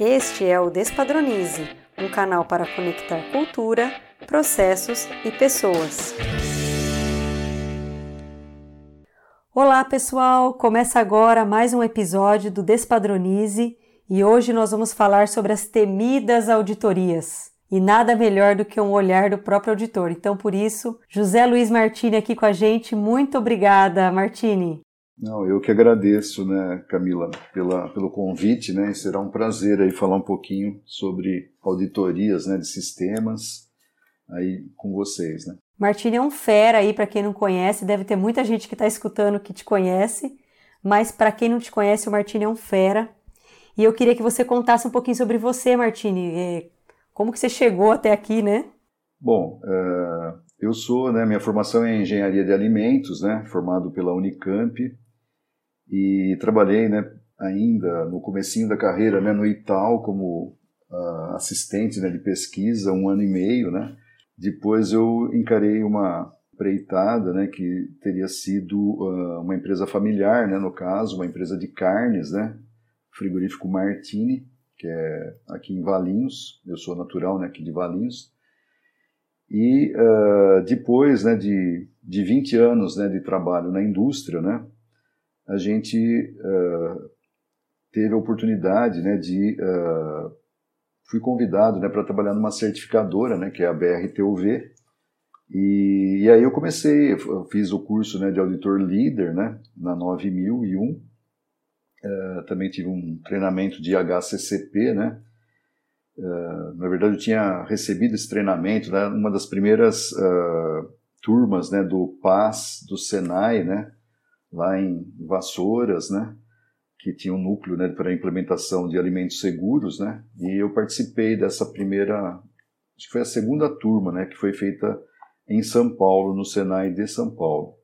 Este é o Despadronize, um canal para conectar cultura, processos e pessoas. Olá, pessoal! Começa agora mais um episódio do Despadronize e hoje nós vamos falar sobre as temidas auditorias. E nada melhor do que um olhar do próprio auditor. Então, por isso, José Luiz Martini aqui com a gente. Muito obrigada, Martini. Não, eu que agradeço, né, Camila, pela, pelo convite, né, e será um prazer aí falar um pouquinho sobre auditorias, né, de sistemas aí com vocês, né. Martini é um fera aí, para quem não conhece, deve ter muita gente que está escutando que te conhece, mas para quem não te conhece, o Martini é um fera. E eu queria que você contasse um pouquinho sobre você, Martini, é, como que você chegou até aqui, né? Bom, uh, eu sou, né, minha formação é em engenharia de alimentos, né, formado pela Unicamp, e trabalhei né, ainda no comecinho da carreira né, no Itaú como uh, assistente né, de pesquisa um ano e meio. Né? Depois eu encarei uma empreitada né, que teria sido uh, uma empresa familiar, né, no caso, uma empresa de carnes, né, frigorífico Martini, que é aqui em Valinhos, eu sou natural né, aqui de Valinhos, e uh, depois né, de, de 20 anos né, de trabalho na indústria, né, a gente uh, teve a oportunidade né, de. Uh, fui convidado né, para trabalhar numa certificadora, né, que é a BRTUV, e, e aí eu comecei, eu fiz o curso né, de auditor líder né, na 9001, uh, também tive um treinamento de HCCP, né, Uh, na verdade, eu tinha recebido esse treinamento, né, uma das primeiras uh, turmas né, do PAS, do Senai, né, lá em Vassouras, né, que tinha um núcleo né, para a implementação de alimentos seguros, né, e eu participei dessa primeira, acho que foi a segunda turma, né, que foi feita em São Paulo, no Senai de São Paulo.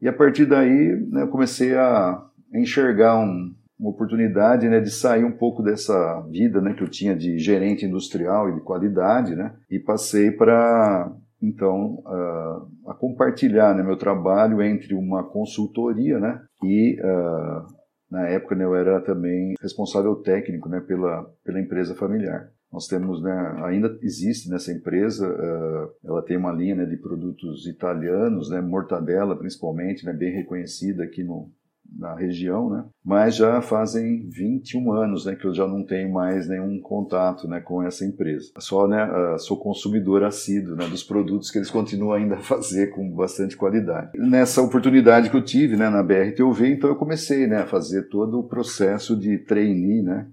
E a partir daí, né, eu comecei a enxergar um, uma oportunidade né, de sair um pouco dessa vida né, que eu tinha de gerente industrial e de qualidade, né, e passei para então uh, a compartilhar né, meu trabalho entre uma consultoria né, e uh, na época né, eu era também responsável técnico né, pela, pela empresa familiar. Nós temos, né, ainda existe nessa empresa, uh, ela tem uma linha né, de produtos italianos, né, mortadela principalmente, né, bem reconhecida aqui no, na região, né? Mas já fazem 21 anos, né, que eu já não tenho mais nenhum contato, né, com essa empresa. Só, né, sou consumidor assíduo, né, dos produtos que eles continuam ainda a fazer com bastante qualidade. Nessa oportunidade que eu tive, né, na BRTUV, então eu comecei, né, a fazer todo o processo de trainee, né,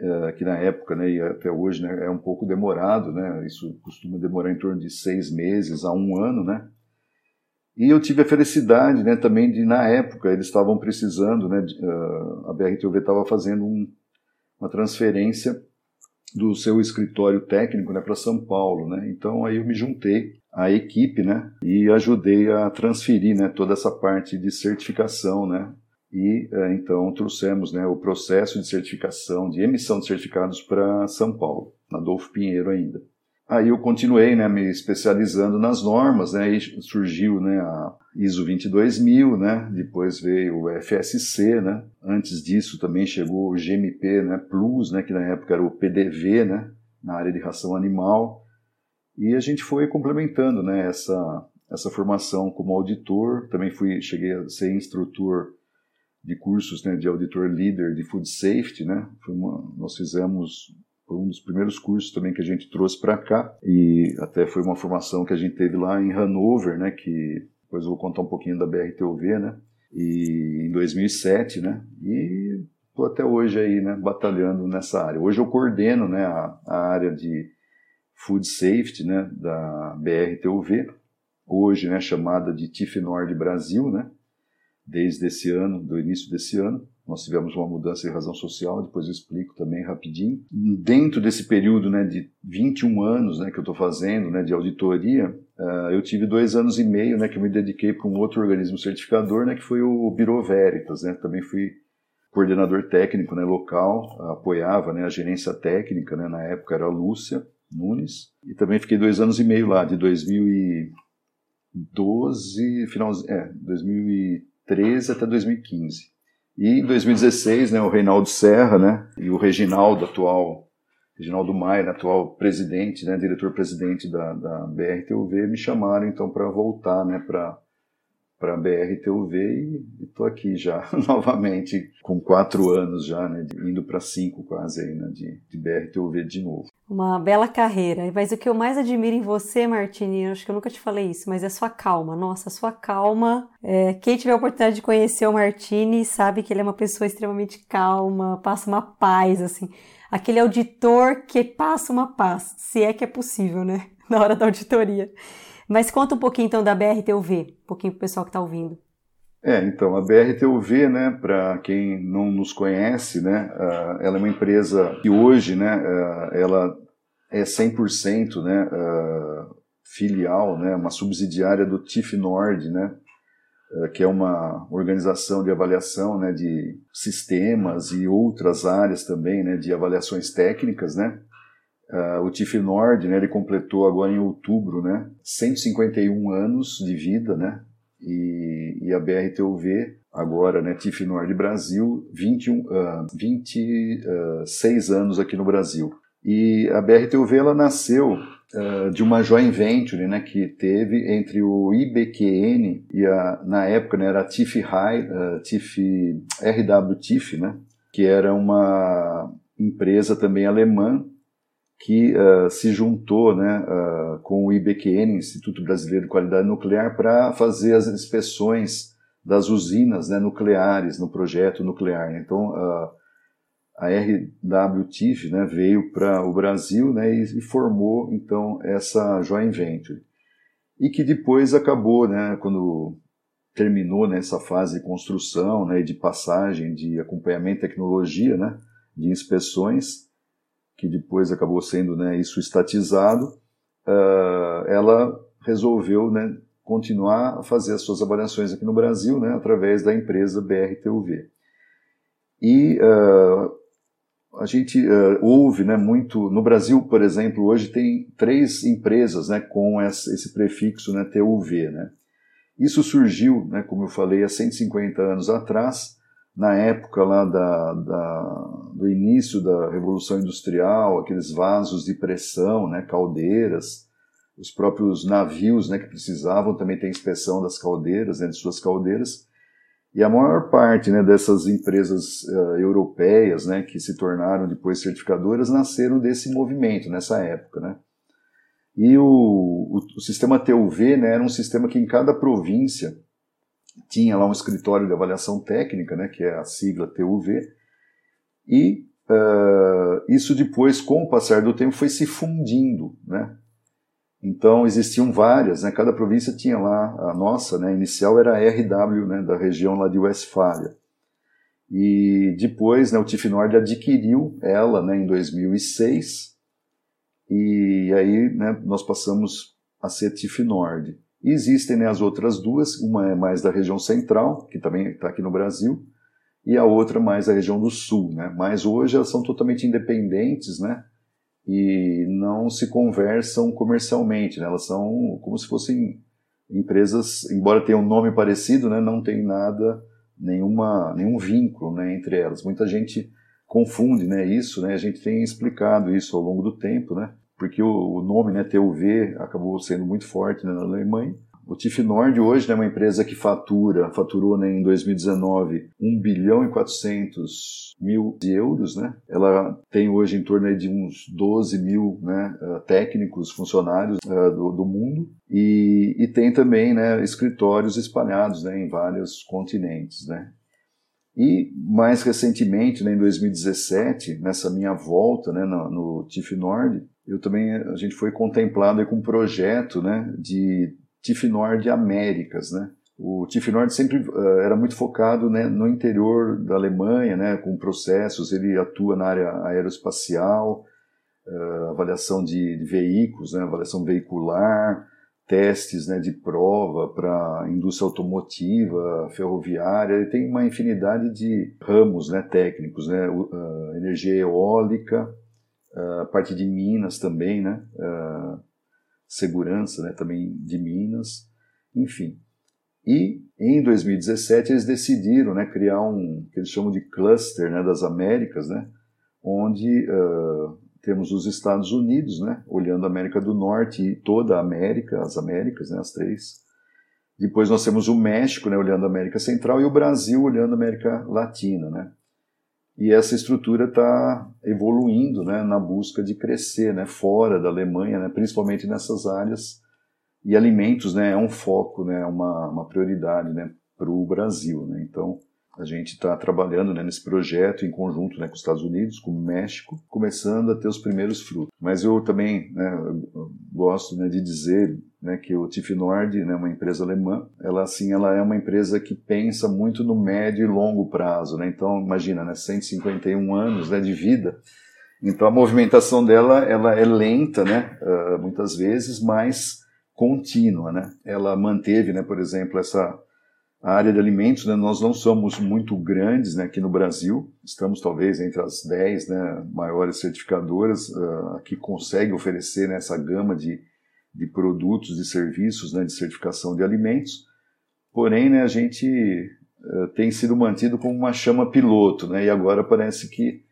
uh, que na época, né, e até hoje, né, é um pouco demorado, né, isso costuma demorar em torno de seis meses a um ano, né, e eu tive a felicidade né, também de, na época, eles estavam precisando, né, de, uh, a BRTUV estava fazendo um, uma transferência do seu escritório técnico né, para São Paulo. Né? Então aí eu me juntei à equipe né, e ajudei a transferir né, toda essa parte de certificação. Né? E uh, então trouxemos né, o processo de certificação, de emissão de certificados para São Paulo, na Adolfo Pinheiro ainda. Aí eu continuei né, me especializando nas normas, né, surgiu né, a ISO 22000, né, depois veio o FSC, né, antes disso também chegou o GMP né, Plus, né, que na época era o PDV, né, na área de ração animal, e a gente foi complementando né, essa, essa formação como auditor, também fui, cheguei a ser instrutor de cursos né, de auditor líder de food safety, né, uma, nós fizemos foi um dos primeiros cursos também que a gente trouxe para cá e até foi uma formação que a gente teve lá em Hanover, né, que depois eu vou contar um pouquinho da BRTUV, né, e em 2007, né, e estou até hoje aí, né, batalhando nessa área. Hoje eu coordeno, né, a, a área de Food Safety, né, da BRTUV, hoje, né, chamada de TIF Nord Brasil, né, desde esse ano, do início desse ano. Nós tivemos uma mudança de razão social, depois eu explico também rapidinho. Dentro desse período né, de 21 anos né, que eu estou fazendo né, de auditoria, uh, eu tive dois anos e meio né, que eu me dediquei para um outro organismo certificador, né, que foi o Biro Veritas. Né, também fui coordenador técnico né, local, apoiava né, a gerência técnica, né, na época era a Lúcia Nunes, e também fiquei dois anos e meio lá, de 2012, final, é, 2013 até 2015. E em 2016, né, o Reinaldo Serra né, e o Reginaldo, atual Reginaldo Maia, atual presidente, né, diretor-presidente da, da BRTUV, me chamaram então para voltar né, para para a BRTUV e estou aqui já novamente com quatro anos já, né, indo para cinco quase aí, né, de, de BRTUV de novo. Uma bela carreira. Mas o que eu mais admiro em você, Martini, acho que eu nunca te falei isso, mas é a sua calma. Nossa, a sua calma. É, quem tiver a oportunidade de conhecer o Martini sabe que ele é uma pessoa extremamente calma, passa uma paz, assim. Aquele auditor que passa uma paz, se é que é possível, né? Na hora da auditoria. Mas conta um pouquinho então da BRTUV, um pouquinho para o pessoal que está ouvindo. É, então, a BRTUV, né, para quem não nos conhece, né, ela é uma empresa que hoje, né, ela é 100%, né, filial, né, uma subsidiária do TIF Nord, né, que é uma organização de avaliação, né, de sistemas e outras áreas também, né, de avaliações técnicas, né, Uh, o TIF Nord, né, ele completou agora em outubro, né, 151 anos de vida, né, e, e a BRTUV, agora, né, TIF Nord Brasil, 21, uh, 26 anos aqui no Brasil. E a BRTUV, ela nasceu uh, de uma joint venture, né, que teve entre o IBQN e a, na época, né, era a TIF High, uh, TIF, RW TIF, né, que era uma empresa também alemã que uh, se juntou né, uh, com o IBQN, Instituto Brasileiro de Qualidade Nuclear, para fazer as inspeções das usinas né, nucleares no projeto nuclear. Então, uh, a RWTIF né, veio para o Brasil né, e, e, formou então essa joint venture. E que depois acabou, né, quando terminou né, fase de construção né, de passagem de acompanhamento de tecnologia, né, de inspeções, que depois acabou sendo né, isso estatizado, uh, ela resolveu né, continuar a fazer as suas avaliações aqui no Brasil né, através da empresa BRTUV. E uh, a gente uh, ouve né, muito. No Brasil, por exemplo, hoje tem três empresas né, com esse prefixo né, TUV. Né. Isso surgiu, né, como eu falei, há 150 anos atrás na época lá da, da, do início da Revolução Industrial, aqueles vasos de pressão, né, caldeiras, os próprios navios né, que precisavam também ter inspeção das caldeiras, né, de suas caldeiras, e a maior parte né, dessas empresas uh, europeias né, que se tornaram depois certificadoras nasceram desse movimento, nessa época. Né? E o, o, o sistema TUV né, era um sistema que em cada província tinha lá um escritório de avaliação técnica, né, que é a sigla TUV, e uh, isso depois, com o passar do tempo, foi se fundindo, né? Então existiam várias, né? Cada província tinha lá a nossa, né? Inicial era a RW, né? Da região lá de Westfália. E depois, né? O TIF Nord adquiriu ela, né? Em 2006 e aí, né? Nós passamos a ser TIF Nord. E existem né, as outras duas, uma é mais da região central, que também está aqui no Brasil, e a outra mais da região do sul. Né? Mas hoje elas são totalmente independentes né? e não se conversam comercialmente. Né? Elas são como se fossem empresas, embora tenham um nome parecido, né? não tem nada, nenhuma, nenhum vínculo né, entre elas. Muita gente confunde né, isso, né? a gente tem explicado isso ao longo do tempo, né? Porque o, nome, né, TUV, acabou sendo muito forte né, na Alemanha. O TIF Nord hoje né, é uma empresa que fatura, faturou né, em 2019 1 bilhão e 400 mil euros. Né? Ela tem hoje em torno de uns 12 mil né, uh, técnicos, funcionários uh, do, do, mundo e, e tem também né, escritórios espalhados né, em vários continentes. Né? E mais recentemente, né, em 2017, nessa minha volta né, no, no TIF Nord, eu também a gente foi contemplado com um projeto né, de TIF Nord Américas. Né? O TIF Nord sempre uh, era muito focado né, no interior da Alemanha, né, com processos, ele atua na área aeroespacial, uh, avaliação de, de veículos, né, avaliação veicular, testes né, de prova para indústria automotiva, ferroviária, ele tem uma infinidade de ramos né, técnicos, né, uh, energia eólica, a parte de Minas também, né? Uh, segurança, né? Também de Minas, enfim. E em 2017 eles decidiram né, criar um que eles chamam de cluster né, das Américas, né, onde uh, temos os Estados Unidos, né, olhando a América do Norte e toda a América, as Américas, né, as três. Depois nós temos o México, né, olhando a América Central e o Brasil olhando a América Latina, né. E essa estrutura está evoluindo, né, na busca de crescer, né, fora da Alemanha, né, principalmente nessas áreas. E alimentos, né, é um foco, né, uma, uma prioridade, né, para o Brasil, né. Então a gente está trabalhando né, nesse projeto em conjunto né, com os Estados Unidos, com o México, começando a ter os primeiros frutos. Mas eu também né, gosto né, de dizer né, que o TIF Nord, né, uma empresa alemã, ela assim, ela é uma empresa que pensa muito no médio e longo prazo. Então, imagina, né, 151 anos de vida. Então, a movimentação dela ela é lenta, uh, muitas vezes, mas contínua. Ela manteve, por exemplo, essa a área de alimentos, né, nós não somos muito grandes né, aqui no Brasil, estamos talvez entre as 10 né, maiores certificadoras uh, que conseguem oferecer né, essa gama de, de produtos e serviços né, de certificação de alimentos, porém né, a gente uh, tem sido mantido como uma chama piloto, né, e agora parece que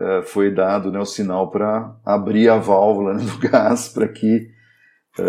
uh, foi dado né, o sinal para abrir a válvula né, do gás para que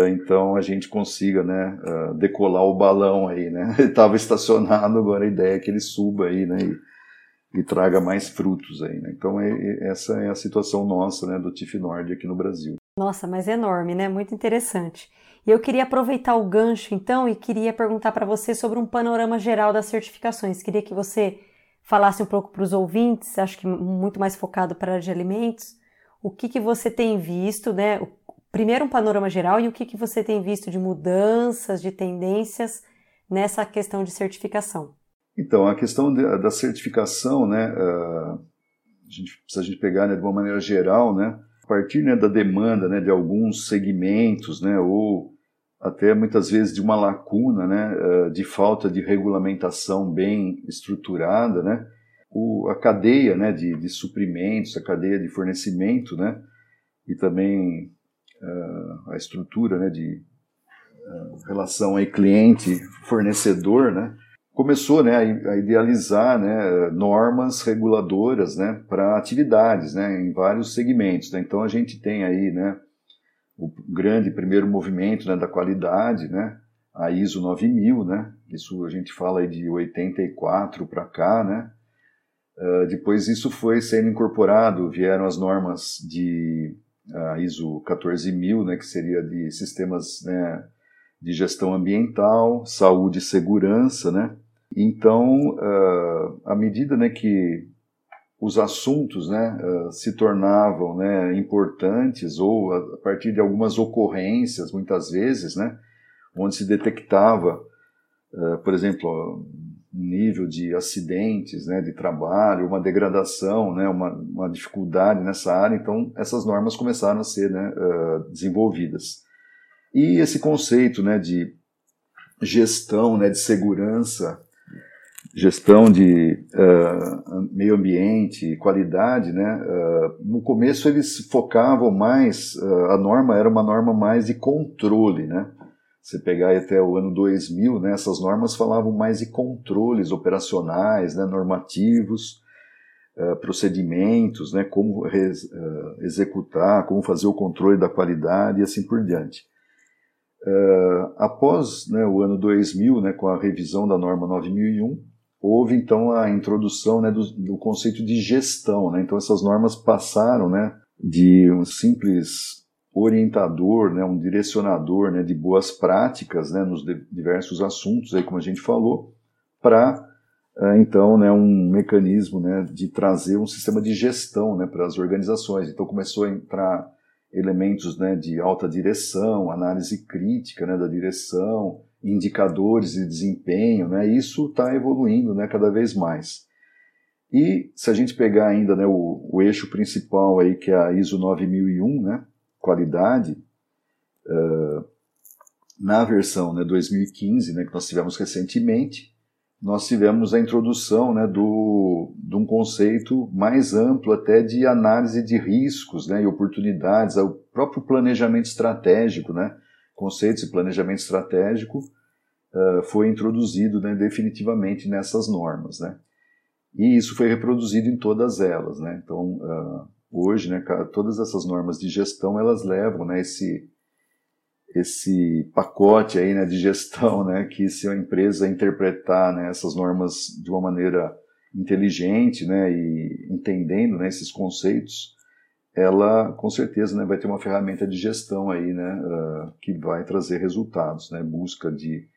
então a gente consiga né, é, decolar o balão aí, né? Ele estava estacionado, agora a ideia é que ele suba aí, né? E, e traga mais frutos aí, né? Então é, é, essa é a situação nossa, né, do TIF Nord aqui no Brasil. Nossa, mas é enorme, né? Muito interessante. E eu queria aproveitar o gancho então e queria perguntar para você sobre um panorama geral das certificações. Queria que você falasse um pouco para os ouvintes, acho que muito mais focado para a área de alimentos, o que, que você tem visto, né? Primeiro um panorama geral e o que, que você tem visto de mudanças, de tendências nessa questão de certificação. Então, a questão de, da certificação, né, uh, a gente, se a gente pegar né, de uma maneira geral, né, a partir né, da demanda né, de alguns segmentos, né, ou até muitas vezes de uma lacuna, né, uh, de falta de regulamentação bem estruturada, né, o, a cadeia né, de, de suprimentos, a cadeia de fornecimento, né, e também uh, a estrutura né, de uh, relação aí cliente-fornecedor, né, começou né, a idealizar né, normas reguladoras né, para atividades né, em vários segmentos. Né? Então a gente tem aí né, o grande primeiro movimento né, da qualidade, né, a ISO 9000, né, isso a gente fala aí de 84 para cá, né, Uh, depois isso foi sendo incorporado, vieram as normas de a ISO 14000, né, que seria de sistemas né, de gestão ambiental, saúde e segurança, né? Então, uh, à medida né, que os assuntos né, uh, se tornavam né, importantes ou a partir de algumas ocorrências, muitas vezes, né, onde se detectava, uh, por exemplo, nível de acidentes né, de trabalho, uma degradação, né, uma, uma, dificuldade nessa área, então essas normas começaram a ser né, uh, desenvolvidas. E esse conceito né, de gestão, né, de segurança, gestão de uh, meio ambiente, qualidade, né, uh, no começo eles focavam mais, a norma era uma norma mais de controle, né, você pegar até o ano 2000, né, essas normas falavam mais de controles operacionais, né, normativos, uh, procedimentos, né, como uh, executar, como fazer o controle da qualidade e assim por diante. Uh, após né, o ano 2000, né, com a revisão da norma 9001, houve então a introdução né, do, do, conceito de gestão. Né, então essas normas passaram né, de um simples orientador, né, um direcionador né, de boas práticas né, nos diversos assuntos, aí, como a gente falou, para eh, então né, um mecanismo né, de trazer um sistema de gestão né, para as organizações. Então começou a entrar elementos né, de alta direção, análise crítica né, da direção, indicadores de desempenho, né, isso está evoluindo né, cada vez mais. E se a gente pegar ainda né, o, o eixo principal aí, que é a ISO 9001, né, qualidade, uh, na versão né, 2015, né, que nós tivemos recentemente, nós tivemos a introdução né, do, de um conceito mais amplo até de análise de riscos né, e oportunidades, o próprio planejamento estratégico, né, conceitos de planejamento estratégico, uh, foi introduzido né, definitivamente nessas normas, né? E isso foi reproduzido em todas elas, né? Então, uh, hoje, né, todas essas normas de gestão, elas levam, né, esse esse pacote aí, né, de gestão, né, que se a empresa interpretar, né, essas normas de uma maneira inteligente, né, e entendendo, né, esses conceitos, ela com certeza, né, vai ter uma ferramenta de gestão aí, né, uh, que vai trazer resultados, né, busca de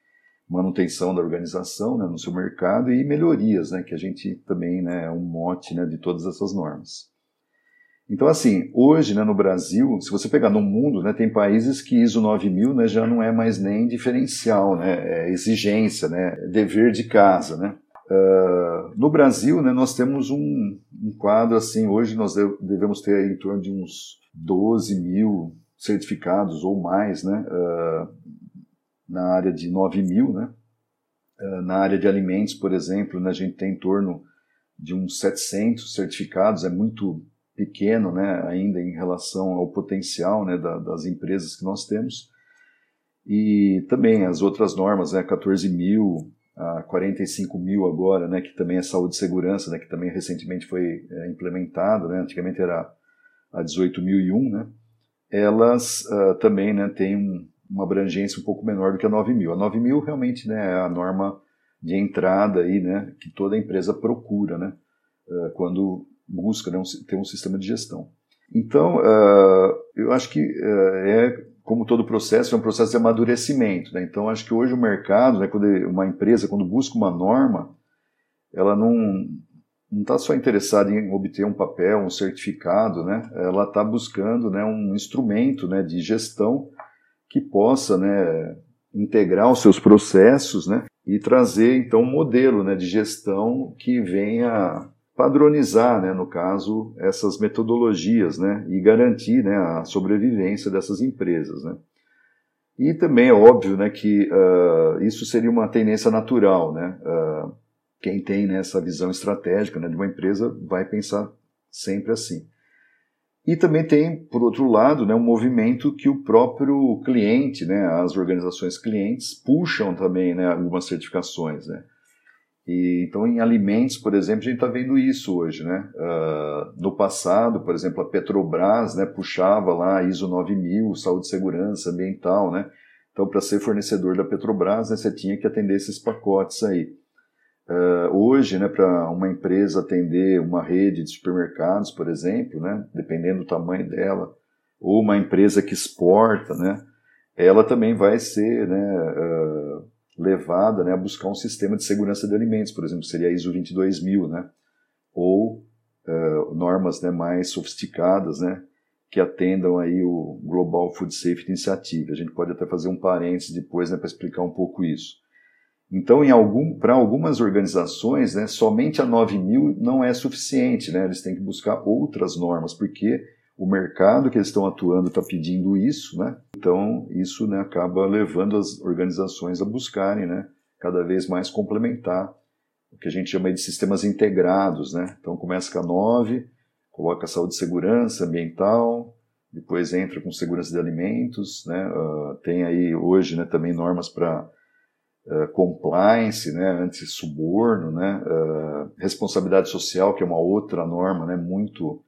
manutenção da organização, né, no seu mercado e melhorias, né, que a gente também, né, é um mote, né, de todas essas normas. Então, assim, hoje né, no Brasil, se você pegar no mundo, né, tem países que ISO 9000 né, já não é mais nem diferencial, né, é exigência, né, é dever de casa. Né. Uh, no Brasil, né, nós temos um, um, quadro assim, hoje nós devemos ter em torno de uns 12 mil certificados ou mais né, uh, na área de 9 mil. Né. Uh, na área de alimentos, por exemplo, né, a gente tem em torno de uns 700 certificados, é muito pequeno né, ainda em relação ao potencial né, da, das empresas que nós temos. E também as outras normas, né, 14 mil, a 45 mil agora, né, que também é saúde e segurança, né, que também recentemente foi é, implementada, né, antigamente era a 18.001, né, elas uh, também né, têm um, uma abrangência um pouco menor do que a 9 mil. A 9 mil realmente né, é a norma de entrada aí, né, que toda empresa procura, né, uh, quando busca né, ter um sistema de gestão. Então, uh, eu acho que uh, é, como todo processo, é um processo de amadurecimento. Né? Então, acho que hoje o mercado, né, quando uma empresa, quando busca uma norma, ela não não está só interessada em obter um papel, um certificado, né? ela está buscando né, um instrumento né, de gestão que possa né, integrar os seus processos né, e trazer, então, um modelo né, de gestão que venha padronizar, né, no caso, essas metodologias né, e garantir né, a sobrevivência dessas empresas. Né. E também é óbvio né, que uh, isso seria uma tendência natural. Né? Uh, quem tem né, essa visão estratégica né, de uma empresa vai pensar sempre assim. E também tem, por outro lado, né, um movimento que o próprio cliente, né, as organizações clientes, puxam também né, algumas certificações. Né? E, então, em alimentos, por exemplo, a gente está vendo isso hoje. Né? Uh, no passado, por exemplo, a Petrobras né, puxava lá ISO 9000, saúde segurança ambiental. Né? Então, para ser fornecedor da Petrobras, né, você tinha que atender esses pacotes aí. Uh, hoje, né, para uma empresa atender uma rede de supermercados, por exemplo, né, dependendo do tamanho dela, ou uma empresa que exporta, né, ela também vai ser né, uh, levada né, a buscar um sistema de segurança de alimentos, por exemplo, seria a ISO 22000, né, ou uh, normas né, mais sofisticadas, né, que atendam aí o Global Food Safety Initiative. A gente pode até fazer um parênteses depois né, para explicar um pouco isso. Então, algum, para algumas organizações, né, somente a 9000 não é suficiente, né, eles têm que buscar outras normas, porque o mercado que eles estão atuando está pedindo isso, né? Então isso né, acaba levando as organizações a buscarem, né, cada vez mais complementar o que a gente chama de sistemas integrados, né? Então começa com a 9, coloca saúde e segurança ambiental, depois entra com segurança de alimentos, né? Uh, tem aí hoje, né, também normas para Uh, compliance, né, anti-suborno, né, uh, responsabilidade social, que é uma outra norma né, muito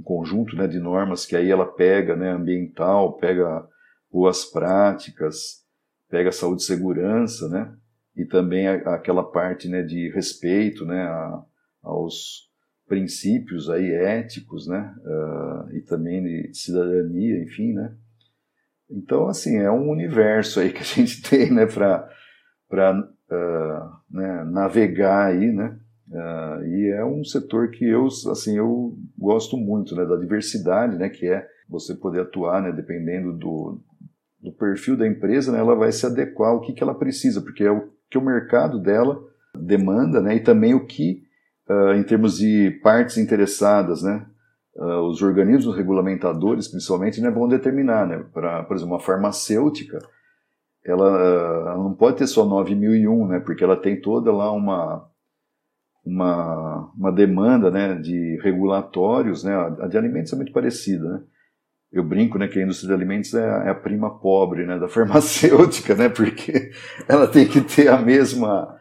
um conjunto né, de normas que aí ela pega né, ambiental, pega boas práticas, pega saúde e segurança, né, e também a, aquela parte né, de respeito né, a, aos princípios aí éticos, né, uh, e também de cidadania, enfim, né. Então, assim, é um universo aí que a gente tem, né, para uh, ah, né, navegar aí, né, Uh, e é um setor que eu, assim, eu gosto muito, né, da diversidade, né, que é você poder atuar, né, dependendo do, do perfil da empresa, né, ela vai se adequar ao que, que ela precisa, porque é o que o mercado dela demanda, né, e também o que, uh, em termos de partes interessadas, né, uh, os organismos regulamentadores, principalmente, né, vão determinar, né, para, por exemplo, uma farmacêutica, ela, ela não pode ter só 9001, né, porque ela tem toda lá uma uma, uma demanda né, de regulatórios, né, a de alimentos é muito parecida, né, eu brinco, né, que a indústria de alimentos é, é a prima pobre, né, da farmacêutica, né, porque ela tem que ter a mesma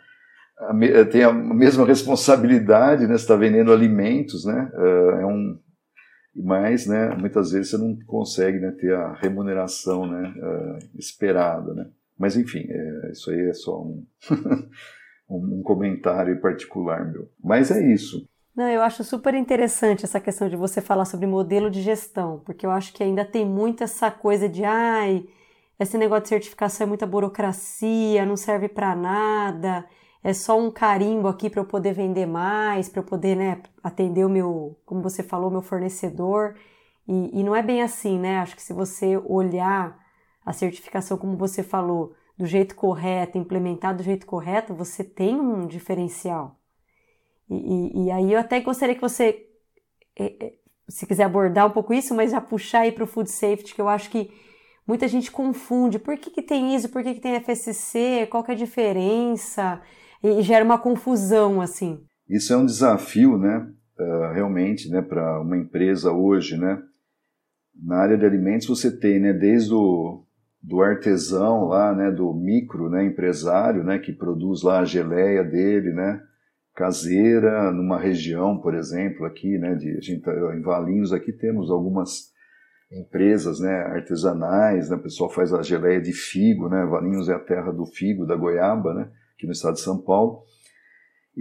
a, tem a mesma responsabilidade, né, está vendendo alimentos, né, é um mas, né, muitas vezes você não consegue né, ter a remuneração né, esperada, né. Mas enfim, é, isso aí é só um, um comentário particular meu. Mas é isso. Não, eu acho super interessante essa questão de você falar sobre modelo de gestão, porque eu acho que ainda tem muito essa coisa de ai, esse negócio de certificação é muita burocracia, não serve para nada, é só um carimbo aqui para eu poder vender mais, para eu poder né, atender o meu, como você falou, meu fornecedor. E, e não é bem assim, né? Acho que se você olhar a certificação, como você falou, do jeito correto, implementar do jeito correto, você tem um diferencial. E, e, e aí eu até gostaria que você, é, é, se quiser abordar um pouco isso, mas já puxar aí para o food safety, que eu acho que muita gente confunde. Por que, que tem isso? Por que, que tem FSC? Qual que é a diferença? E, gera uma confusão, assim. Isso é um desafio, né? Uh, realmente, né, para uma empresa hoje, né? Na área de alimentos você tem, né, desde o do artesão lá, né, do micro, né, empresário, né, que produz lá a geleia dele, né, caseira, numa região, por exemplo, aqui, né, de, a gente, tá, em Valinhos aqui temos algumas empresas, né, artesanais, né, o pessoal faz a geleia de figo, né, Valinhos é a terra do figo, da goiaba, né, aqui no estado de São Paulo,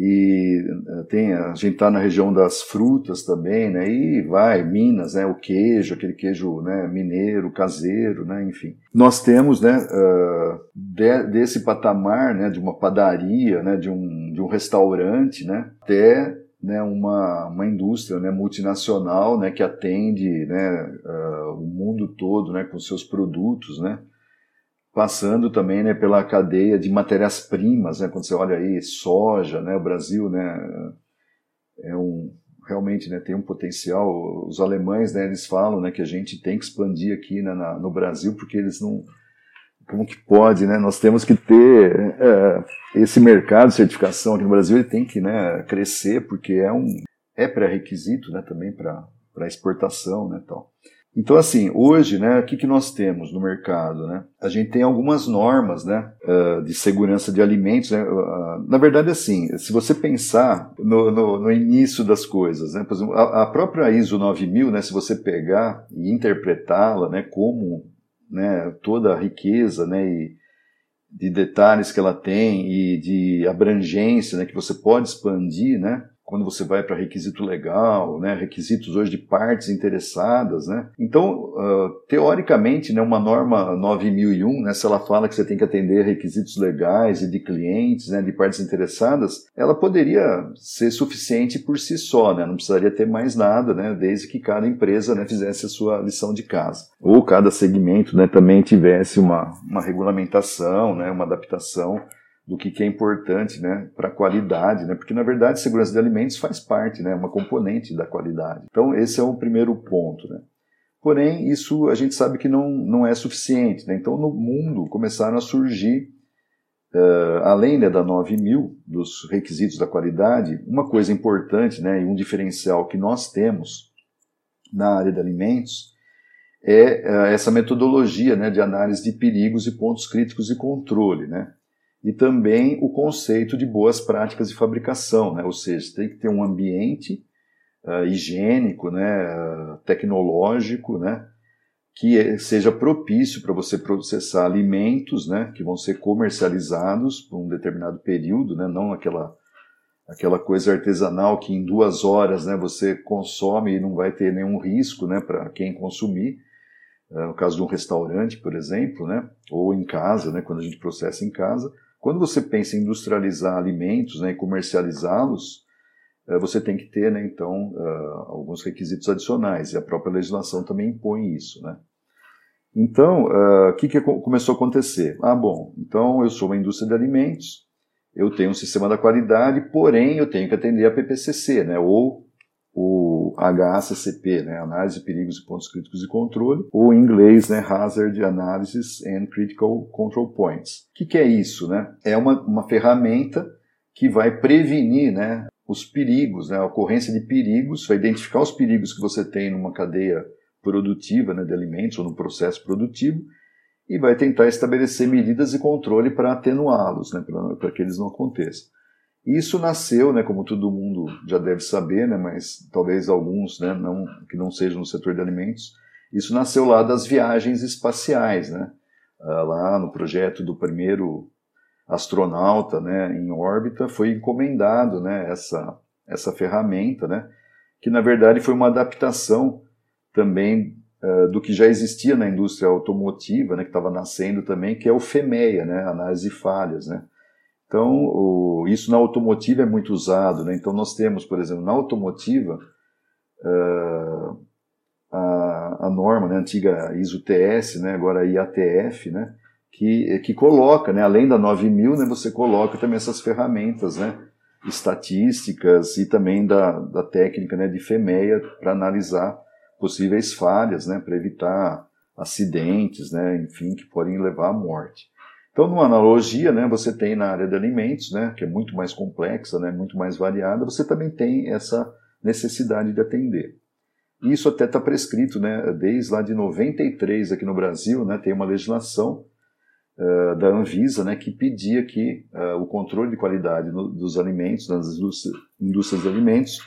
e eh, tem, a gente está na região das frutas também, né? E vai, Minas, né? O queijo, aquele queijo né? mineiro, caseiro, né? Enfim. Nós temos, né? Uh, de, desse patamar, né? De uma padaria, né? De um, de um restaurante, né? Até né, uma, uma indústria né, multinacional né, que atende né, uh, o mundo todo né, com seus produtos, né, passando também né, pela cadeia de matérias-primas, né, quando você olha aí soja, né, o Brasil né, é um, realmente né, tem um potencial. Os alemães né, eles falam né, que a gente tem que expandir aqui né, na, no Brasil porque eles não como que pode, né? Nós temos que ter é, esse mercado de certificação aqui no Brasil, ele tem que né, crescer porque é um é pré-requisito, né, também para exportação, né, tal. Então, assim, hoje, né, o que, que nós temos no mercado? Né? A gente tem algumas normas né, uh, de segurança de alimentos. Né? Uh, na verdade, assim, se você pensar no, no, no início das coisas, né, por exemplo, a, a, própria ISO 9000, né, se você pegar e interpretá-la né, como né, toda a riqueza né, e de detalhes que ela tem e de abrangência né, que você pode expandir, né, quando você vai para requisito legal, né, requisitos hoje de partes interessadas, né? Então, uh, teoricamente, né, uma norma 9001, né, se ela fala que você tem que atender requisitos legais e de clientes, né, de partes interessadas, ela poderia ser suficiente por si só, né? Não precisaria ter mais nada, né, desde que cada empresa, né, fizesse a sua lição de casa. Ou cada segmento, né, também tivesse uma, uma regulamentação, né, uma adaptação do que, que é importante né, para a qualidade, né? porque na verdade segurança de alimentos faz parte, né, uma componente da qualidade. Então esse é o primeiro ponto. Né? Porém, isso a gente sabe que não, não é suficiente. Né? Então no mundo começaram a surgir, uh, além né, da 9000, dos requisitos da qualidade, uma coisa importante né, e um diferencial que nós temos na área de alimentos é uh, essa metodologia né, de análise de perigos e pontos críticos de controle. Né? E também o conceito de boas práticas de fabricação, né? ou seja, tem que ter um ambiente uh, higiênico, né, uh, tecnológico, né, que seja propício para você processar alimentos né, que vão ser comercializados por um determinado período, né, não aquela, aquela coisa artesanal que em duas horas né, você consome e não vai ter nenhum risco né, para quem consumir. Uh, no caso de um restaurante, por exemplo, né, ou em casa, né, quando a gente processa em casa, quando você pensa em industrializar alimentos né, e comercializá-los, eh, você tem que ter, né, então, uh, alguns requisitos adicionais, e a própria legislação também impõe isso. Né? Então, o uh, que, que começou a acontecer? Ah, bom, então eu sou uma indústria de alimentos, eu tenho um sistema da qualidade, porém eu tenho que atender a PPCC, né, ou o HACCP, né, Análise Perigos e Pontos Críticos de Controle, ou em inglês, né, Hazard Analysis and Critical Control Points. O que, que é isso? Né? É uma, uma ferramenta que vai prevenir né, os perigos, né, a ocorrência de perigos, vai identificar os perigos que você tem numa cadeia produtiva né, de alimentos ou no processo produtivo e vai tentar estabelecer medidas de controle para atenuá-los, né, para que eles não aconteçam. Isso nasceu, né, como todo mundo já deve saber, né, mas talvez alguns né, não, que não sejam no setor de alimentos, isso nasceu lá das viagens espaciais, né, ah, lá no projeto do primeiro astronauta né, em órbita, foi encomendado né, essa, essa ferramenta, né, que na verdade foi uma adaptação também uh, do que já existia na indústria automotiva, né, que estava nascendo também, que é o FEMEA, né, análise de falhas. Né. Então, o, isso na automotiva é muito usado. Né, então, nós temos, por exemplo, na automotiva, uh, a, a, norma, né, antiga ISO-TS, né, agora IATF, né, que, que coloca, né, além da 9000, né, você coloca também essas ferramentas, né, estatísticas e também da, da técnica né, de FEMEA para analisar possíveis falhas, né, para evitar acidentes, né, enfim, que podem levar à morte. Então, numa analogia, né, você tem na área de alimentos, né, que é muito mais complexa, né, muito mais variada, você também tem essa necessidade de atender. Isso até está prescrito, né, desde lá de 93 aqui no Brasil, né, tem uma legislação uh, da Anvisa, né, que pedia que uh, o controle de qualidade no, dos alimentos, nas indústrias, indústrias de alimentos,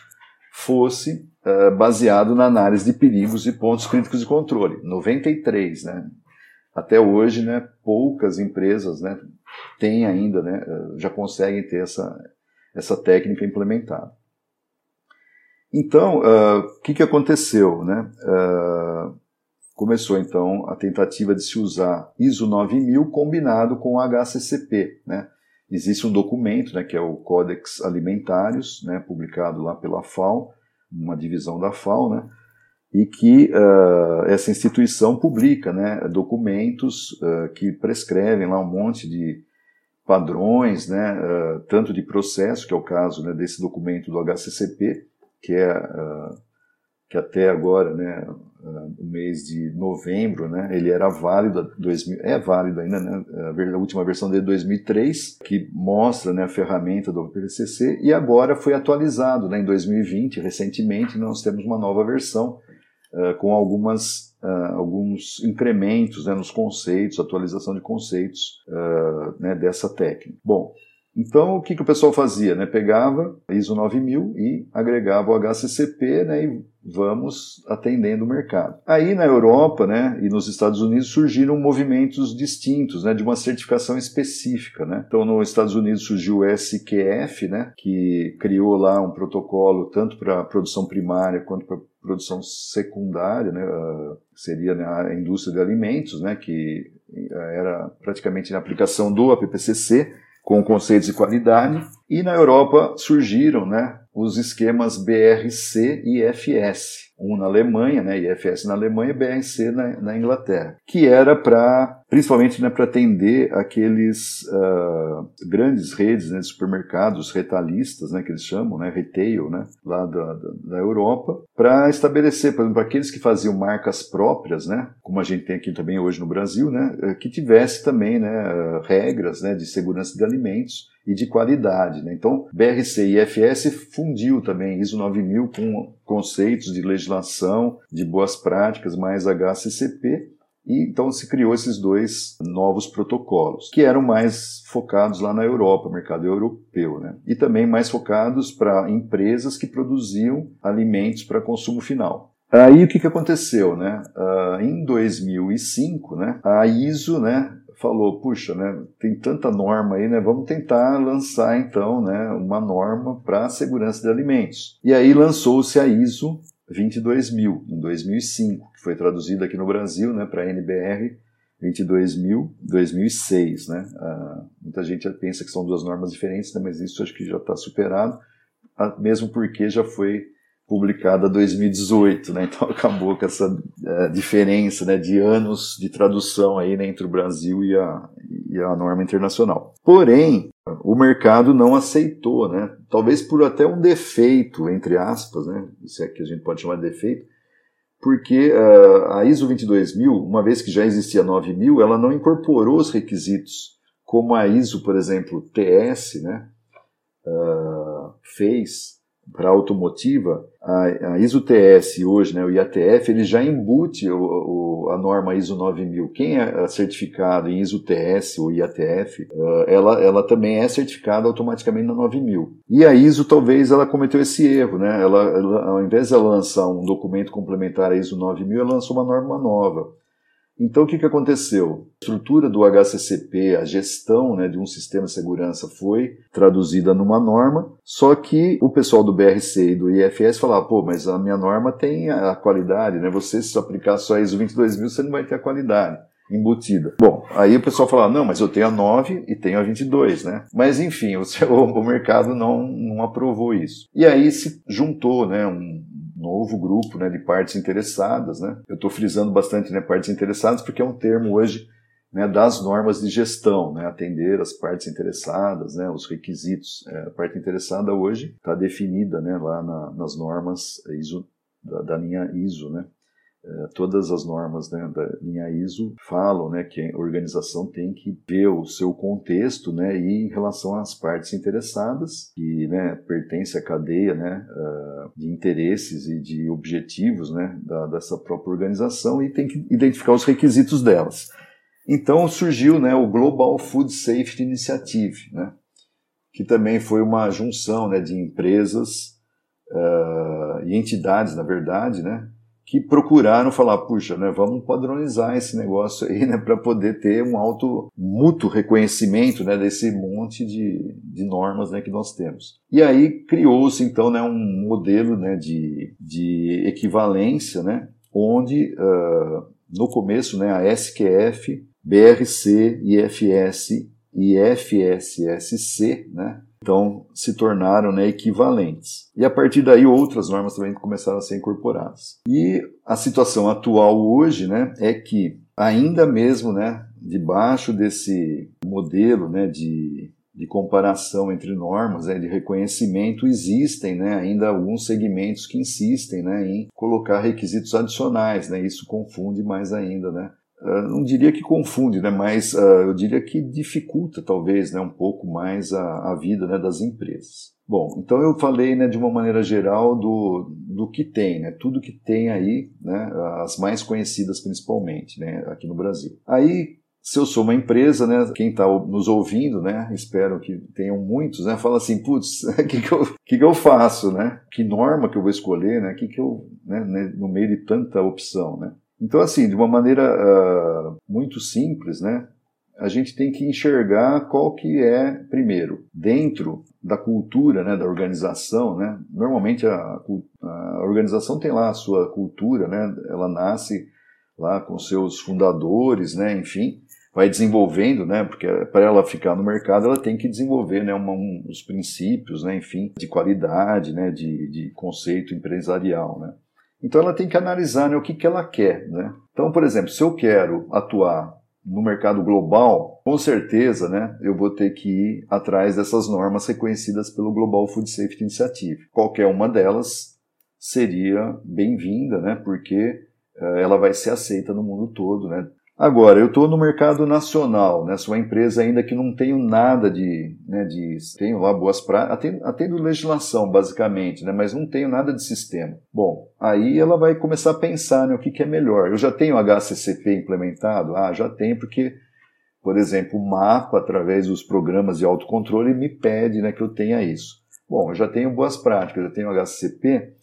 fosse uh, baseado na análise de perigos e pontos críticos de controle. 93, né? Até hoje, né, poucas empresas, né, têm ainda, né, já conseguem ter essa, essa técnica implementada. Então, o que, que aconteceu, né? começou então a tentativa de se usar ISO 9000 combinado com HACCP, né? Existe um documento, né, que é o Codex Alimentários, né, publicado lá pela FAO, uma divisão da FAO, né, e que uh, essa instituição publica né, documentos uh, que prescrevem lá um monte de padrões, né, uh, tanto de processo, que é o caso né, desse documento do HCCP, que é que até agora, né, no mês de novembro, né, ele era válido, 2000, é válido ainda, né, a última versão dele de 2003, que mostra né, a ferramenta do PCC, e agora foi atualizado né, em 2020, recentemente, nós temos uma nova versão uh, com algumas, uh, alguns incrementos né, nos conceitos, atualização de conceitos uh, né, dessa técnica. Bom, então, o que, que o pessoal fazia? Né? Pegava ISO 9000 e agregava o HCCP né, e vamos atendendo o mercado. Aí na Europa né, e nos Estados Unidos surgiram movimentos distintos né, de uma certificação específica. Né? Então, nos Estados Unidos surgiu o SQF, né, que criou lá um protocolo tanto para produção primária quanto para produção secundária, né, seria né, a indústria de alimentos, né, que era praticamente na aplicação do APPCC, com conceitos de qualidade. E na Europa surgiram né, os esquemas BRC e IFS, um na Alemanha, né, IFS na Alemanha e BRC na, na Inglaterra, que era para, principalmente né, para atender aqueles uh, grandes redes né, de supermercados retalhistas, né, que eles chamam, né, retail, né, lá da, da, da Europa, para estabelecer, por exemplo, aqueles que faziam marcas próprias, né, como a gente tem aqui também hoje no Brasil, né, que tivesse também né, regras né, de segurança de alimentos e de qualidade. Né? Então, BRC e IFS fundiu também ISO 9000 com conceitos de legislação, de boas práticas, mais HCCP, e então se criou esses dois novos protocolos, que eram mais focados lá na Europa, mercado europeu, né? e também mais focados para empresas que produziam alimentos para consumo final. Aí o que, que aconteceu, né? Uh, em 2005, né, a ISO, né, falou, puxa, né, tem tanta norma aí, né, vamos tentar lançar então, né, uma norma para segurança de alimentos. E aí lançou-se a ISO 22000 em 2005, que foi traduzida aqui no Brasil, né, para a NBR 22000 2006, né. Ah, muita gente pensa que são duas normas diferentes, né, mas isso acho que já está superado, ah, mesmo porque já foi publicada 2018, né? Então acabou com essa é, diferença né, de anos de tradução aí né, entre o Brasil e a, e a norma internacional. Porém, o mercado não aceitou, né? Talvez por até um defeito, entre aspas, né? Se é que a gente pode chamar de defeito, porque uh, a ISO 22000, uma vez que já existia 9000, ela não incorporou os requisitos como a ISO, por exemplo, TS, né? Uh, fez para automotiva, a, a ISO-TS hoje, né, o IATF, ele já embute o, o, a norma ISO 9000. Quem é certificado em ISO-TS ou IATF, uh, ela, ela também é certificada automaticamente na 9000. E a ISO talvez ela cometeu esse erro, né? Ela, ela, ao invés de lançar um documento complementar à ISO 9000, ela lançou uma norma nova. Então, o que, que aconteceu? A estrutura do HCCP, a gestão né, de um sistema de segurança foi traduzida numa norma, só que o pessoal do BRC e do IFS falava, pô, mas a minha norma tem a qualidade, né? Você, se aplicar só a ISO 22000, você não vai ter a qualidade embutida. Bom, aí o pessoal fala, não, mas eu tenho a 9 e tenho a 22, né? Mas enfim, o, o mercado não, não aprovou isso. E aí se juntou, né, um, novo grupo né, de partes interessadas. Né? Eu estou frisando bastante né, partes interessadas porque é um termo hoje né, das normas de gestão, né, atender as partes interessadas, né, os requisitos. É, a parte interessada hoje está definida né, lá na, nas normas ISO, da, da linha ISO, né, todas as normas né, da linha ISO falam né, que a organização tem que ver o seu contexto né, e em relação às partes interessadas, que né, pertence à cadeia né, uh, de interesses e de objetivos né, da, dessa própria organização e tem que identificar os requisitos delas. Então surgiu né, o Global Food Safety Initiative, né, que também foi uma junção né, de empresas uh, e entidades, na verdade, né, que procuraram falar, puxa, né, vamos padronizar esse negócio aí, né, para poder ter um alto mútuo reconhecimento, né, desse monte de, de normas, né, que nós temos. E aí criou-se então, né, um modelo, né, de, de equivalência, né, onde uh, no começo, né, a SQF, BRC, IFS e FSSC, né, então se tornaram né, equivalentes. E a partir daí outras normas também começaram a ser incorporadas. E a situação atual hoje né, é que ainda mesmo né, debaixo desse modelo né, de, de comparação entre normas, né, de reconhecimento, existem né, ainda alguns segmentos que insistem né, em colocar requisitos adicionais. Né, isso confunde mais ainda né, Uh, não diria que confunde, né, mas uh, eu diria que dificulta talvez né, um pouco mais a, a vida né, das empresas. Bom, então eu falei né, de uma maneira geral do, do que tem, né, tudo que tem aí, né, as mais conhecidas principalmente né, aqui no Brasil. Aí, se eu sou uma empresa, né, quem está nos ouvindo, né, espero que tenham muitos, né, fala assim, putz, o que, que, eu, que, que eu faço, né? Que norma que eu vou escolher, né? Que que eu, né, né no meio de tanta opção, né? Então, assim, de uma maneira uh, muito simples, né? A gente tem que enxergar qual que é, primeiro, dentro da cultura né, da organização, né? Normalmente a, a organização tem lá a sua cultura, né? Ela nasce lá com seus fundadores, né? Enfim, vai desenvolvendo, né? Porque para ela ficar no mercado, ela tem que desenvolver, né? Uma, um, os princípios, né? Enfim, de qualidade, né? De, de conceito empresarial, né? Então ela tem que analisar né, o que, que ela quer. Né? Então, por exemplo, se eu quero atuar no mercado global, com certeza né, eu vou ter que ir atrás dessas normas reconhecidas pelo Global Food Safety Initiative. Qualquer uma delas seria bem-vinda, né, porque uh, ela vai ser aceita no mundo todo. Né? Agora, eu estou no mercado nacional, né? Sou uma empresa ainda que não tenho nada de, né, de tenho lá boas práticas, atendo, atendo, legislação basicamente, né? Mas não tenho nada de sistema. Bom, aí ela vai começar a pensar, né, o que, que é melhor. Eu já tenho HCCP implementado? Ah, já tenho porque, por exemplo, o mapa através dos programas de autocontrole me pede, né, que eu tenha isso. Bom, eu já tenho boas práticas, eu tenho HCCP,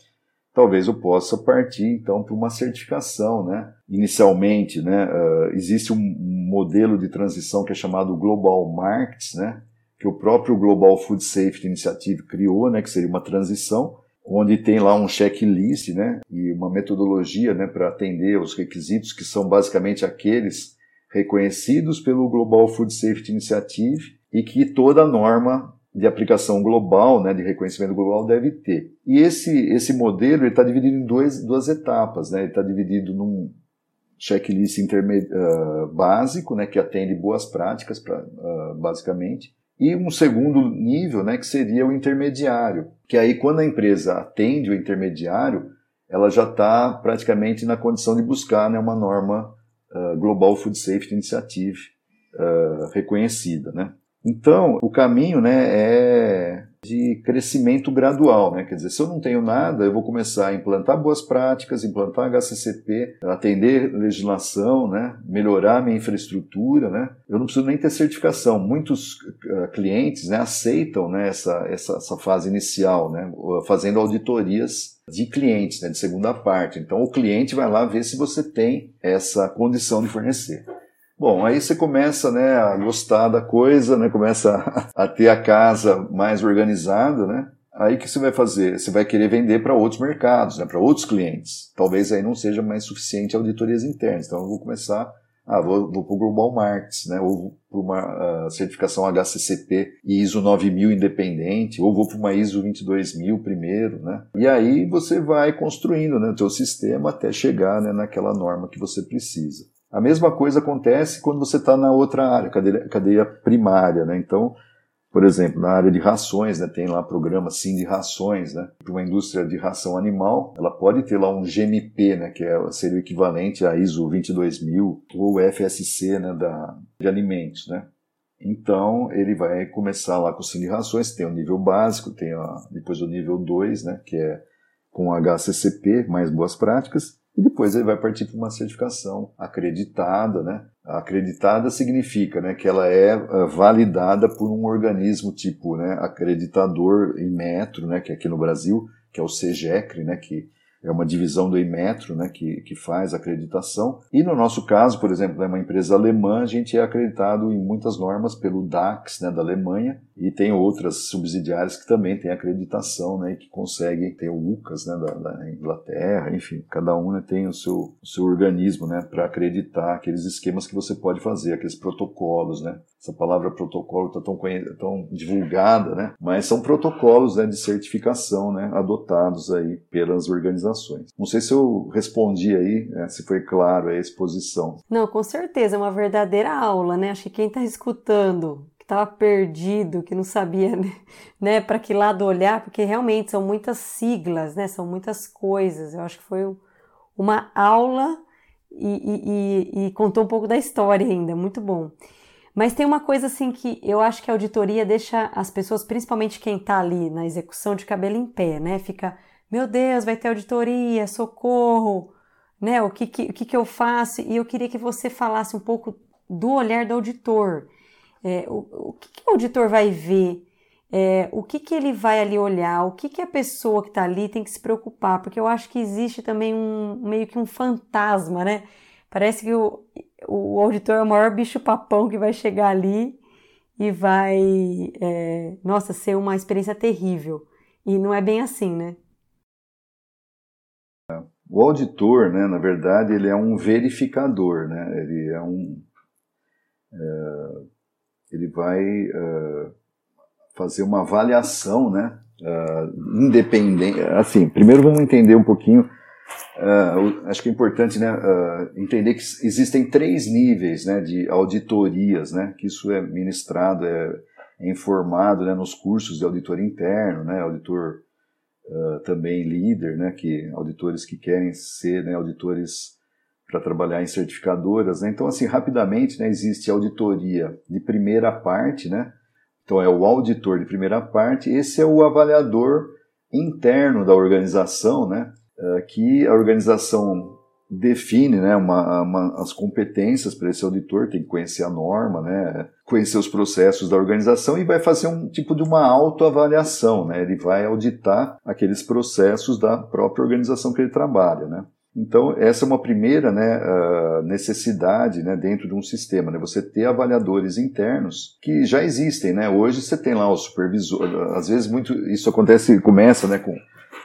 talvez eu possa partir então para uma certificação, né? Inicialmente, né, uh, existe um modelo de transição que é chamado Global Markets, né? Que o próprio Global Food Safety Initiative criou, né? Que seria uma transição onde tem lá um checklist, né? E uma metodologia, né? Para atender os requisitos que são basicamente aqueles reconhecidos pelo Global Food Safety Initiative e que toda norma de aplicação global, né, de reconhecimento global, deve ter. E esse, esse modelo está dividido em dois, duas etapas. Né? Ele está dividido num checklist uh, básico, né, que atende boas práticas, pra, uh, basicamente, e um segundo nível, né, que seria o intermediário, que aí quando a empresa atende o intermediário, ela já está praticamente na condição de buscar né, uma norma uh, Global Food Safety Initiative reconhecida. Né? Então, o caminho né, é de crescimento gradual, né? Quer dizer, se eu não tenho nada, eu vou começar a implantar boas práticas, implantar HCCP, atender legislação, né? Melhorar minha infraestrutura, né? Eu não preciso nem ter certificação. Muitos uh, clientes, né, aceitam, né, essa, essa, essa fase inicial, né? Fazendo auditorias de clientes, né, de segunda parte. Então o cliente vai lá ver se você tem essa condição de fornecer. Bom, aí você começa né, a gostar da coisa, né, começa a, ter a casa mais organizada, né? Aí o que você vai fazer? Você vai querer vender para outros mercados, né, para outros clientes. Talvez aí não seja mais suficiente auditorias internas. Então eu vou começar, ah, vou, vou para o Global Markets, né, ou para uma uh, certificação HCCP e ISO 9000 independente, ou vou para uma ISO 22000 primeiro, né? E aí você vai construindo né, o seu sistema até chegar né, naquela norma que você precisa. A mesma coisa acontece quando você está na outra área, cadeia, cadeia primária, né? Então, por exemplo, na área de rações, né, tem lá programa sim de rações, né? Para uma indústria de ração animal, ela pode ter lá um GMP, né, que é, seria o equivalente a ISO 22000 ou FSC, né, da, de alimentos, né? Então, ele vai começar lá com o sim de rações, tem o nível básico, tem a, depois o nível 2, né, que é com HCCP, mais boas práticas, e depois ele vai partir para uma certificação acreditada, né? Acreditada significa, né, que ela é eh, validada por um organismo tipo, né, acreditador em metro, né, que é aqui no Brasil, que é o CEGECRE, né, que é uma divisão do Imetro, né, que, que faz acreditação. E no nosso caso, por exemplo, é uma empresa alemã, a gente é acreditado em muitas normas pelo DAX, né, da Alemanha, e tem outras subsidiárias que também têm acreditação, né, e que conseguem ter o UCAS, né, da, da Inglaterra, enfim, cada um né, tem o seu, o seu organismo, né, para acreditar aqueles esquemas que você pode fazer, aqueles protocolos, né. Essa palavra protocolo está tão, tão divulgada, né, mas são protocolos, né, de certificação, né, adotados aí pelas organizações. Não sei se eu respondi aí, né, se foi claro a exposição. Não, com certeza, é uma verdadeira aula, né? Acho que quem está escutando estava perdido, que não sabia né, para que lado olhar, porque realmente são muitas siglas, né, são muitas coisas. Eu acho que foi uma aula e, e, e, contou um pouco da história ainda, muito bom. Mas tem uma coisa assim que eu acho que a auditoria deixa as pessoas, principalmente quem está ali na execução, de cabelo em pé, né? Fica, meu Deus, vai ter auditoria, socorro, né? O que, que, o que, que eu faço? E eu queria que você falasse um pouco do olhar do auditor é, o, o que, que, o auditor vai ver? É, o que, que ele vai ali olhar? O que, que a pessoa que está ali tem que se preocupar? Porque eu acho que existe também um meio que um fantasma, né? Parece que o, o auditor é o maior bicho-papão que vai chegar ali e vai, é, nossa, ser uma experiência terrível. E não é bem assim, né? O auditor, né, na verdade, ele é um verificador, né? Ele é um é, ele vai uh, fazer uma avaliação, né, uh, independente. Assim, primeiro vamos entender um pouquinho. Uh, acho que é importante né, entender que existem três níveis né, de auditorias, né, que isso é ministrado, é, é informado né, nos cursos de auditor interno, né, auditor também líder, né, que auditores que querem ser né, auditores para trabalhar em certificadoras. Né? Então, assim, rapidamente, né, existe auditoria de primeira parte, né? Então, é o auditor de primeira parte, esse é o avaliador interno da organização, né? Uh, que a organização define né, uma, uma, as competências para esse auditor, tem que conhecer a norma, né, conhecer os processos da organização e vai fazer um tipo de uma autoavaliação. Né, ele vai auditar aqueles processos da própria organização que ele trabalha. Né. Então, essa é uma primeira né, necessidade né, dentro de um sistema, né, você ter avaliadores internos que já existem. Né? Hoje você tem lá o supervisor, às vezes muito isso acontece, começa né, com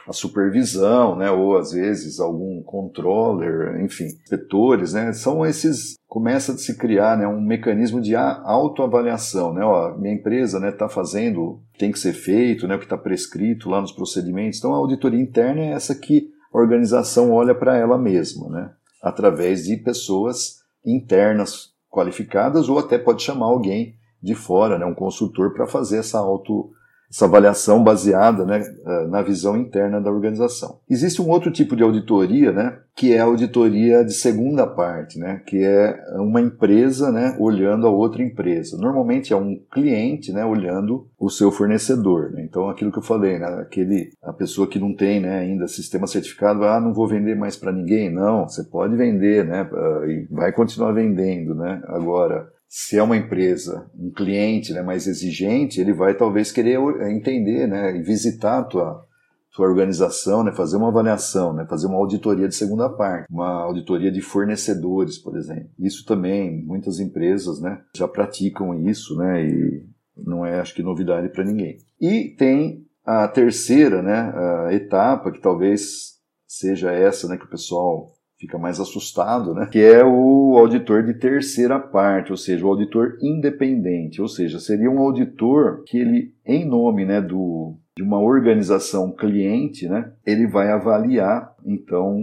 a supervisão, né, ou às vezes algum controller, enfim, inspetores, né, são esses começa a se criar né, um mecanismo de autoavaliação, né, ó, minha empresa está né, tá fazendo, tem que ser feito, né, o que está prescrito lá nos procedimentos, então a auditoria interna é essa que a organização olha para ela mesma, né? através de pessoas internas qualificadas ou até pode chamar alguém de fora, né? um consultor, para fazer essa auto essa avaliação baseada né, eh, na visão interna da organização. Existe um outro tipo de auditoria, né, que é a auditoria de segunda parte, né, que é uma empresa né, olhando a outra empresa. Normalmente é um cliente né, olhando o seu fornecedor. Né? Então, aquilo que eu falei, né, aquele, a pessoa que não tem né, ainda sistema certificado, ah, não vou vender mais para ninguém. Não, você pode vender né, ah, e vai continuar vendendo. Né? Agora, se é uma empresa, um cliente né, mais exigente, ele vai talvez querer entender né, visitar a tua, tua organização, né, fazer uma avaliação, né, fazer uma auditoria de segunda parte, uma auditoria de fornecedores, por exemplo. Isso também, muitas empresas né, já praticam isso né, e não é, acho que, novidade para ninguém. E tem a terceira né, a etapa, que talvez seja essa né, que o pessoal fica mais assustado, né? Que é o auditor de terceira parte, ou seja, o auditor independente, ou seja, seria um auditor que ele, em nome, né, do de uma organização cliente, né, ele vai avaliar então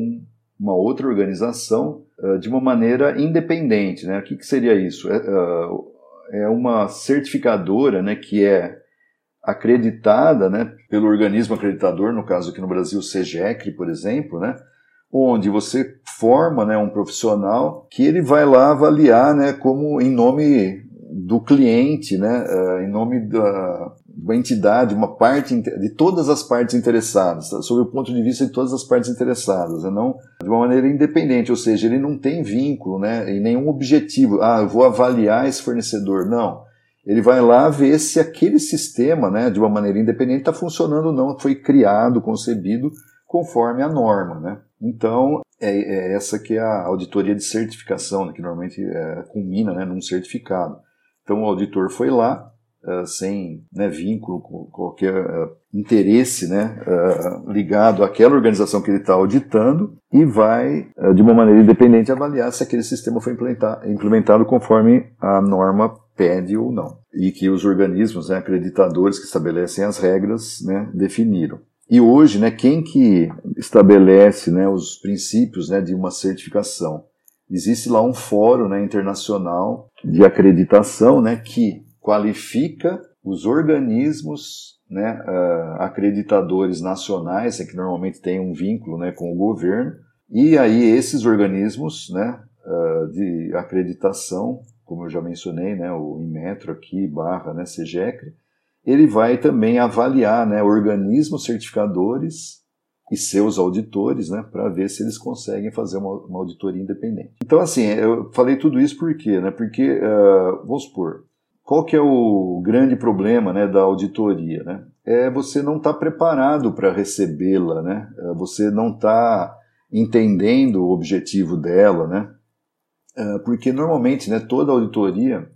uma outra organização uh, de uma maneira independente, né? O que, que seria isso? É, uh, é uma certificadora, né, que é acreditada, né, pelo organismo acreditador, no caso aqui no Brasil, o CEGECRE, por exemplo, né, onde você forma né, um profissional que ele vai lá avaliar né, como em nome do cliente, né, uh, em nome da, uma entidade, uma parte de todas as partes interessadas, tá? sob o ponto de vista de todas as partes interessadas, né? não de uma maneira independente, ou seja, ele não tem vínculo, né, e nenhum objetivo. Ah, eu vou avaliar esse fornecedor. Não. Ele vai lá ver se aquele sistema, né, de uma maneira independente, está funcionando ou não, foi criado, concebido conforme a norma, né? Então, é, é, essa que é a auditoria de certificação, né, que normalmente é, culmina né, num certificado. Então, o auditor foi lá, uh, sem né, vínculo, com qualquer uh, interesse né, uh, ligado àquela organização que ele está auditando, e vai, de uma maneira independente, avaliar se aquele sistema foi implementado conforme a norma pede ou não. E que os organismos né, acreditadores que estabelecem as regras né, definiram. E hoje, né, quem que estabelece né, os princípios né, de uma certificação? Existe lá um fórum né, internacional de acreditação né, que qualifica os organismos né, uh, acreditadores nacionais, é que normalmente tem um vínculo né, com o governo, e aí esses organismos né, uh, de acreditação, como eu já mencionei, né, o Inmetro aqui, barra né, CEGECRE, ele vai também avaliar né, organismos certificadores e seus auditores, né, para ver se eles conseguem fazer uma, uma, auditoria independente. Então, assim, eu falei tudo isso por quê? Né? Porque, uh, vamos supor, qual que é o grande problema né, da auditoria? Né? É você não estar tá preparado para recebê-la, né? É você não está entendendo o objetivo dela, né? Uh, porque normalmente, né, toda auditoria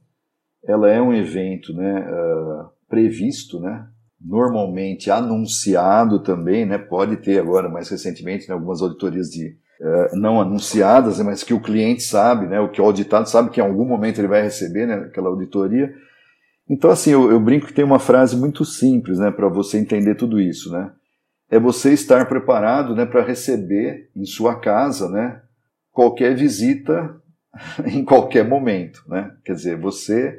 ela é um evento, né, uh, previsto, né? normalmente anunciado também, né? pode ter agora mais recentemente né, algumas auditorias de uh, não anunciadas, mas que o cliente sabe, né, o que o auditado sabe que em algum momento ele vai receber né, aquela auditoria. Então assim, eu, eu brinco que tem uma frase muito simples né, para você entender tudo isso. Né? É você estar preparado né, para receber em sua casa né, qualquer visita em qualquer momento. Né? Quer dizer, você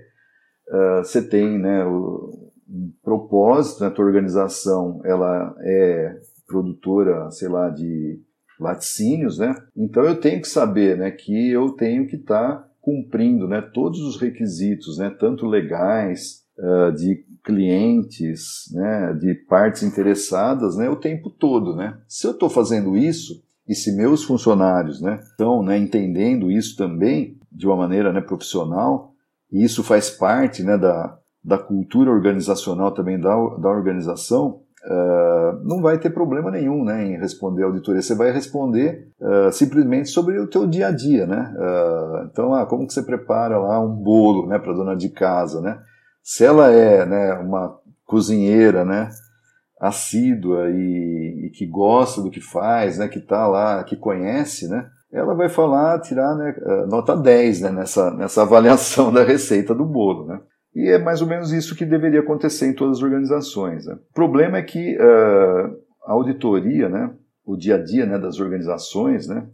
uh, você tem né, o, um propósito, né, a tua organização ela é produtora, sei lá, de laticínios, né? Então eu tenho que saber, né, que eu tenho que estar tá cumprindo, né, todos os requisitos, né, tanto legais, uh, de clientes, né, de partes interessadas, né, o tempo todo, né? Se eu estou fazendo isso e se meus funcionários, né, estão, né, entendendo isso também de uma maneira, né, profissional, e isso faz parte né, da, da cultura organizacional também da, da organização, uh, não vai ter problema nenhum né, em responder a auditoria. Você vai responder uh, simplesmente sobre o teu dia a dia. Né? Uh, então, ah, como que você prepara lá um bolo né, para dona de casa? Né? Se ela é né, uma cozinheira né, assídua e, e que gosta do que faz, né, que está lá, que conhece, né, ela vai falar, tirar né, eh, nota 10 né, nessa, nessa avaliação da receita do bolo. Né? E é mais ou menos isso que deveria acontecer em todas as organizações. Né? O problema é que uh, a auditoria, né, o dia a dia né, das organizações, né,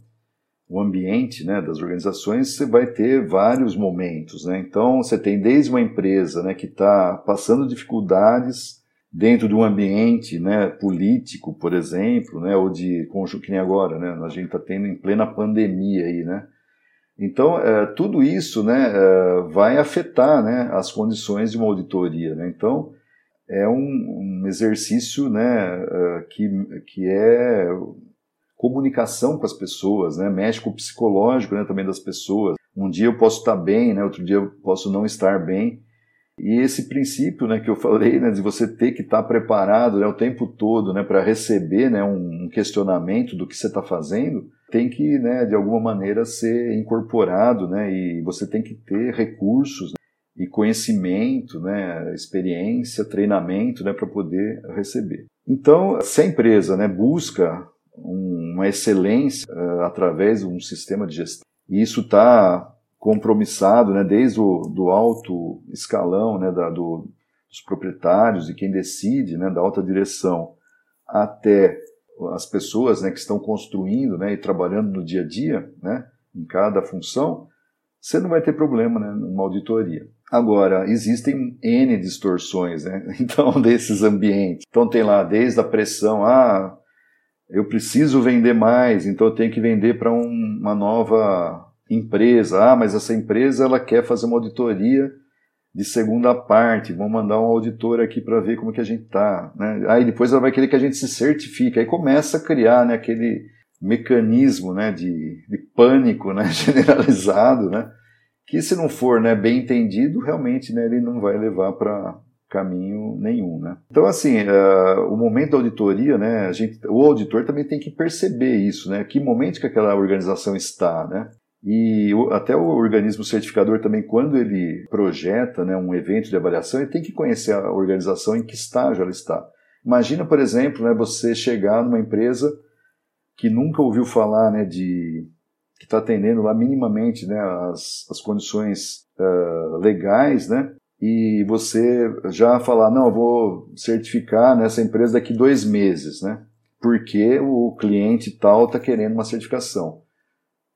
o ambiente né, das organizações, você vai ter vários momentos. Né? Então, você tem desde uma empresa né, que está passando dificuldades dentro de um ambiente né, político, por exemplo, né, ou de que nem agora, né, a gente está tendo em plena pandemia aí, né? Então, é, tudo isso né, é, vai afetar né, as condições de uma auditoria. Né? Então, é um, um exercício né, é, que, que é comunicação com as pessoas, né? mexe com o psicológico né, também das pessoas. Um dia eu posso estar bem, né, outro dia eu posso não estar bem, e esse princípio né, que eu falei, né, de você ter que estar preparado né, o tempo todo né, para receber né, um questionamento do que você está fazendo, tem que, né, de alguma maneira, ser incorporado né, e você tem que ter recursos né, e conhecimento, né, experiência, treinamento né, para poder receber. Então, se a empresa né, busca uma excelência uh, através de um sistema de gestão, e isso está compromissado, né, desde o do alto escalão, né, da, do, dos proprietários e quem decide, né, da alta direção, até as pessoas, né, que estão construindo, né, e trabalhando no dia a dia, né, em cada função, você não vai ter problema, né, numa auditoria. Agora, existem N distorções, né, então, desses ambientes. Então tem lá, desde a pressão, ah, eu preciso vender mais, então eu tenho que vender para um, uma nova empresa. Ah, mas essa empresa ela quer fazer uma auditoria de segunda parte, vamos mandar um auditor aqui para ver como que a gente está. Né? Aí depois ela vai querer que a gente se certifique. Aí começa a criar né, aquele mecanismo né, de, de pânico né, generalizado, né, que se não for né, bem entendido, realmente né, ele não vai levar para caminho nenhum, né? Então, assim, uh, o momento da auditoria, né, a gente, o auditor também tem que perceber isso, né? Que momento que aquela organização está, né? E até o organismo certificador também, quando ele projeta né, um evento de avaliação, ele tem que conhecer a organização em que estágio ela está. Imagina, por exemplo, né, você chegar numa empresa que nunca ouviu falar né, de que está atendendo lá minimamente né, as, as condições uh, legais, né, e você já falar, não, eu vou certificar nessa empresa daqui dois meses, né, porque o cliente tal está querendo uma certificação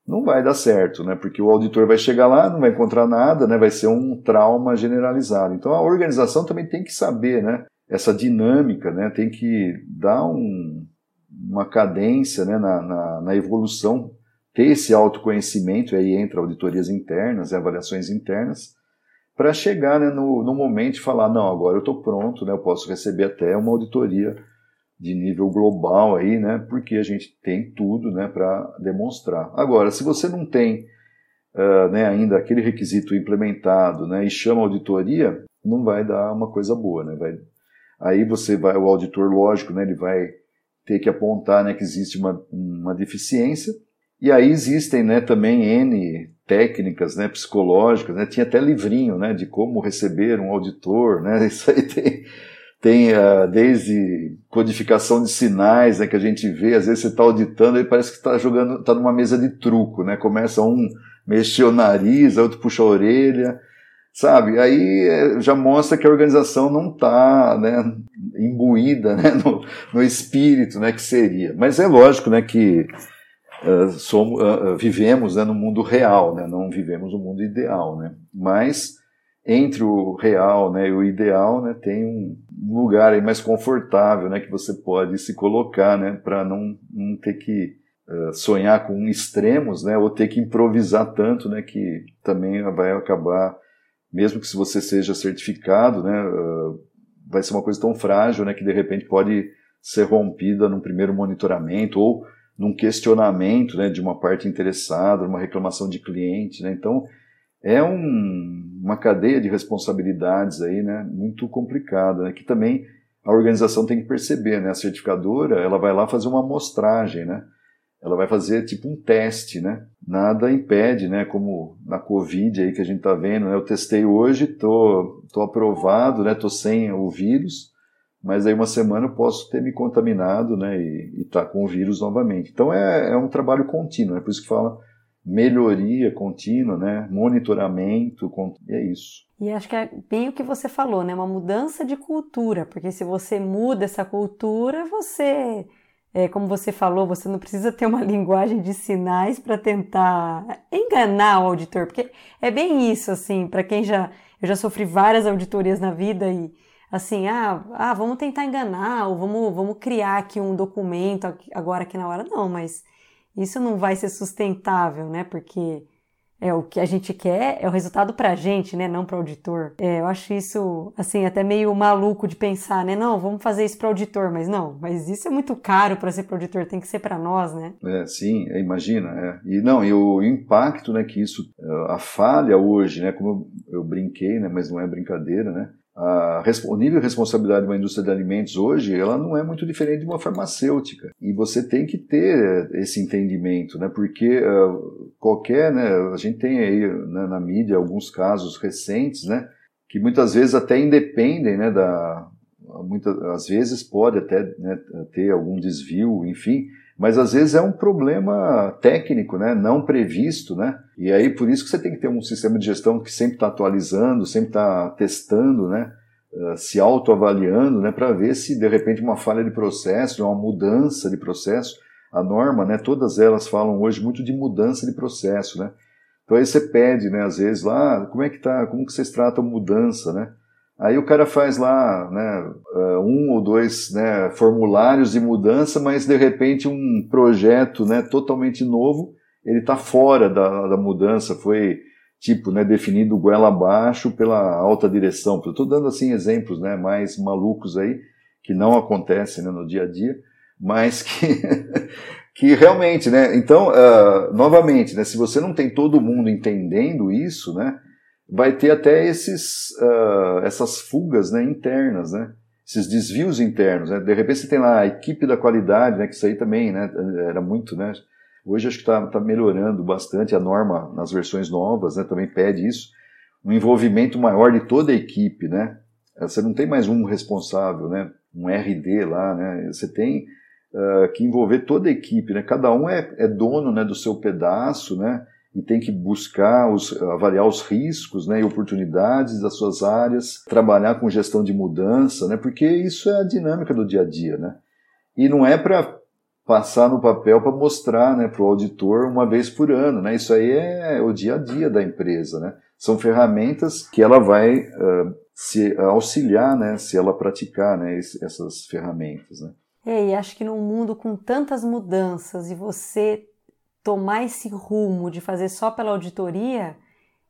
não vai dar certo, né? Porque o auditor vai chegar lá, não vai encontrar nada, né? Vai ser um trauma generalizado. Então a organização também tem que saber, né? Essa dinâmica, né? Tem que dar um, uma cadência, né? Na, na, na, evolução, ter esse autoconhecimento, aí entra auditorias internas, avaliações internas, para chegar né, no, no momento de falar, não, agora eu estou pronto, né? Eu posso receber até uma auditoria de nível global aí, né? Porque a gente tem tudo, né, para demonstrar. Agora, se você não tem uh, né, ainda aquele requisito implementado, né, e chama auditoria, não vai dar uma coisa boa, né? Vai, aí você vai, o auditor, lógico, né, ele vai ter que apontar, né, que existe uma, uma deficiência. E aí existem, né, também n técnicas, né, psicológicas, né? Tinha até livrinho, né, de como receber um auditor, né? Isso aí tem tem uh, desde codificação de sinais né, que a gente vê, às vezes você está auditando e parece que está jogando, está numa mesa de truco, né? Começa um mexer o nariz, outro puxa a orelha, sabe? Aí eh, já mostra que a organização não está né, imbuída né, no, no, espírito né, que seria. Mas é lógico né, que uh, somos, uh, vivemos né, no mundo real, né, não vivemos no mundo ideal. Né? Mas entre o real né, e o ideal, né, tem um lugar aí mais confortável né, que você pode se colocar né, para não, não ter que uh, sonhar com extremos né, ou ter que improvisar tanto né, que também vai acabar, mesmo que se você seja certificado, né, uh, vai ser uma coisa tão frágil né, que de repente pode ser rompida num primeiro monitoramento ou num questionamento né, de uma parte interessada, uma reclamação de cliente. Né, então, é um, uma cadeia de responsabilidades aí, né, muito complicada, né, que também a organização tem que perceber, né, a certificadora, ela vai lá fazer uma amostragem, né, ela vai fazer tipo um teste, né, nada impede, né, como na Covid aí que a gente tá vendo, né, eu testei hoje, tô, tô aprovado, né, tô sem o vírus, mas aí uma semana eu posso ter me contaminado, né, e, estar tá com o vírus novamente. Então é, é um trabalho contínuo, é por isso que fala melhoria contínua, né? monitoramento, e é isso. E acho que é bem o que você falou, né? Uma mudança de cultura, porque se você muda essa cultura, você, é, como você falou, você não precisa ter uma linguagem de sinais para tentar enganar o auditor, porque é bem isso, assim, para quem já. Eu já sofri várias auditorias na vida e assim, ah, ah, vamos tentar enganar, ou vamos, vamos criar aqui um documento agora aqui na hora. Não, mas isso não vai ser sustentável, né? Porque é o que a gente quer, é o resultado para a gente, né? Não para o auditor. É, eu acho isso, assim, até meio maluco de pensar, né? Não, vamos fazer isso para o auditor, mas não, mas isso é muito caro para ser para o auditor, tem que ser para nós, né? É, sim, é, imagina. É. E não, e o impacto, né, que isso, a falha hoje, né, como eu, eu brinquei, né, mas não é brincadeira, né? A, o nível de responsabilidade de uma indústria de alimentos hoje, ela não é muito diferente de uma farmacêutica. E você tem que ter esse entendimento, né? Porque uh, qualquer, né? A gente tem aí né, na mídia alguns casos recentes, né? Que muitas vezes até independem, né? Da, muitas às vezes pode até né, ter algum desvio, enfim, mas às vezes é um problema técnico, né, não previsto, né, e aí por isso que você tem que ter um sistema de gestão que sempre está atualizando, sempre está testando, né, eh, se autoavaliando, né, para ver se de repente uma falha de processo, uma mudança de processo, a norma, né, todas elas falam hoje muito de mudança de processo, né, então aí você pede, né, às vezes lá, como é que tá, como que vocês tratam mudança, né, Aí o cara faz lá né, eh, um ou dois né, formulários de mudança, mas de repente um projeto né, totalmente novo, ele está fora da, da mudança, foi tipo né, definido goela abaixo pela alta direção. Estou dando assim exemplos né, mais malucos aí, que não acontecem né, no dia a dia, mas que, que realmente, né? Então, uh, novamente, né, se você não tem todo mundo entendendo isso, né? Vai ter até esses, uh, essas fugas né, internas, né? esses desvios internos. Né? De repente você tem lá a equipe da qualidade, né, que isso aí também né, era muito. Né? Hoje acho que está tá melhorando bastante, a norma nas versões novas né, também pede isso, um envolvimento maior de toda a equipe. Né? Você não tem mais um responsável, né? um RD lá, né? você tem uh, que envolver toda a equipe. Né? Cada um é, é dono né, do seu pedaço, né? E tem que buscar os, avaliar os riscos né, e oportunidades das suas áreas, trabalhar com gestão de mudança, né, porque isso é a dinâmica do dia a dia. Né? E não é para passar no papel para mostrar né, para o auditor uma vez por ano. Né? Isso aí é o dia a dia da empresa. Né? São ferramentas que ela vai uh, se auxiliar né, se ela praticar né, essas ferramentas. Né? É, e acho que num mundo com tantas mudanças e você tomar esse rumo de fazer só pela auditoria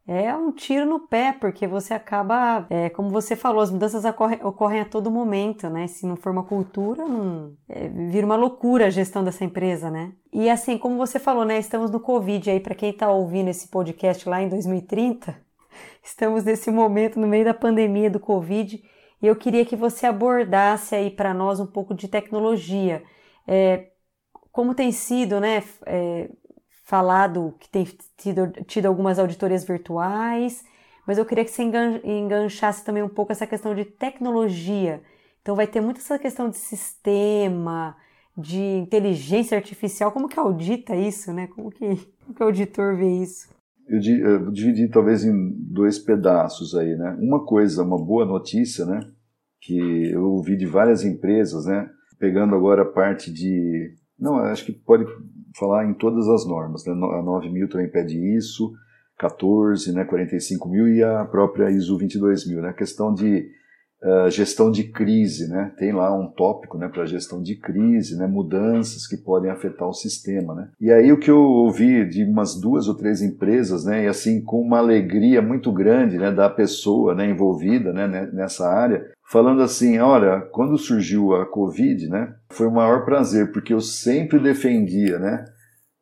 é um tiro no pé, porque você acaba, é, como você falou, as mudanças ocorrem, ocorrem, a todo momento, né? Se não for uma cultura, não, é, vira uma loucura a gestão dessa empresa, né? E assim, como você falou, né? Estamos no Covid aí, para quem está ouvindo esse podcast lá em 2030, estamos nesse momento no meio da pandemia do Covid e eu queria que você abordasse aí para nós um pouco de tecnologia. É, como tem sido, né? É, falado que tem tido, tido algumas auditorias virtuais, mas eu queria que você enganchasse também um pouco essa questão de tecnologia. Então vai ter muito essa questão de sistema, de inteligência artificial. Como que audita isso, né? Como que, como que o auditor vê isso? Eu, eu dividi talvez em dois pedaços aí, né? Uma coisa, uma boa notícia, né? Que eu ouvi de várias empresas, né? Pegando agora a parte de não, acho que pode falar em todas as normas. Né? A 9000 também pede isso, 14, né, 45 mil e a própria ISO 22000. Né? A questão de uh, gestão de crise, né? tem lá um tópico né, para gestão de crise, né, mudanças que podem afetar o sistema. Né? E aí o que eu ouvi de umas duas ou três empresas, né, e assim com uma alegria muito grande né, da pessoa né, envolvida né, nessa área, falando assim, olha, quando surgiu a Covid, né, foi o maior prazer, porque eu sempre defendia, né,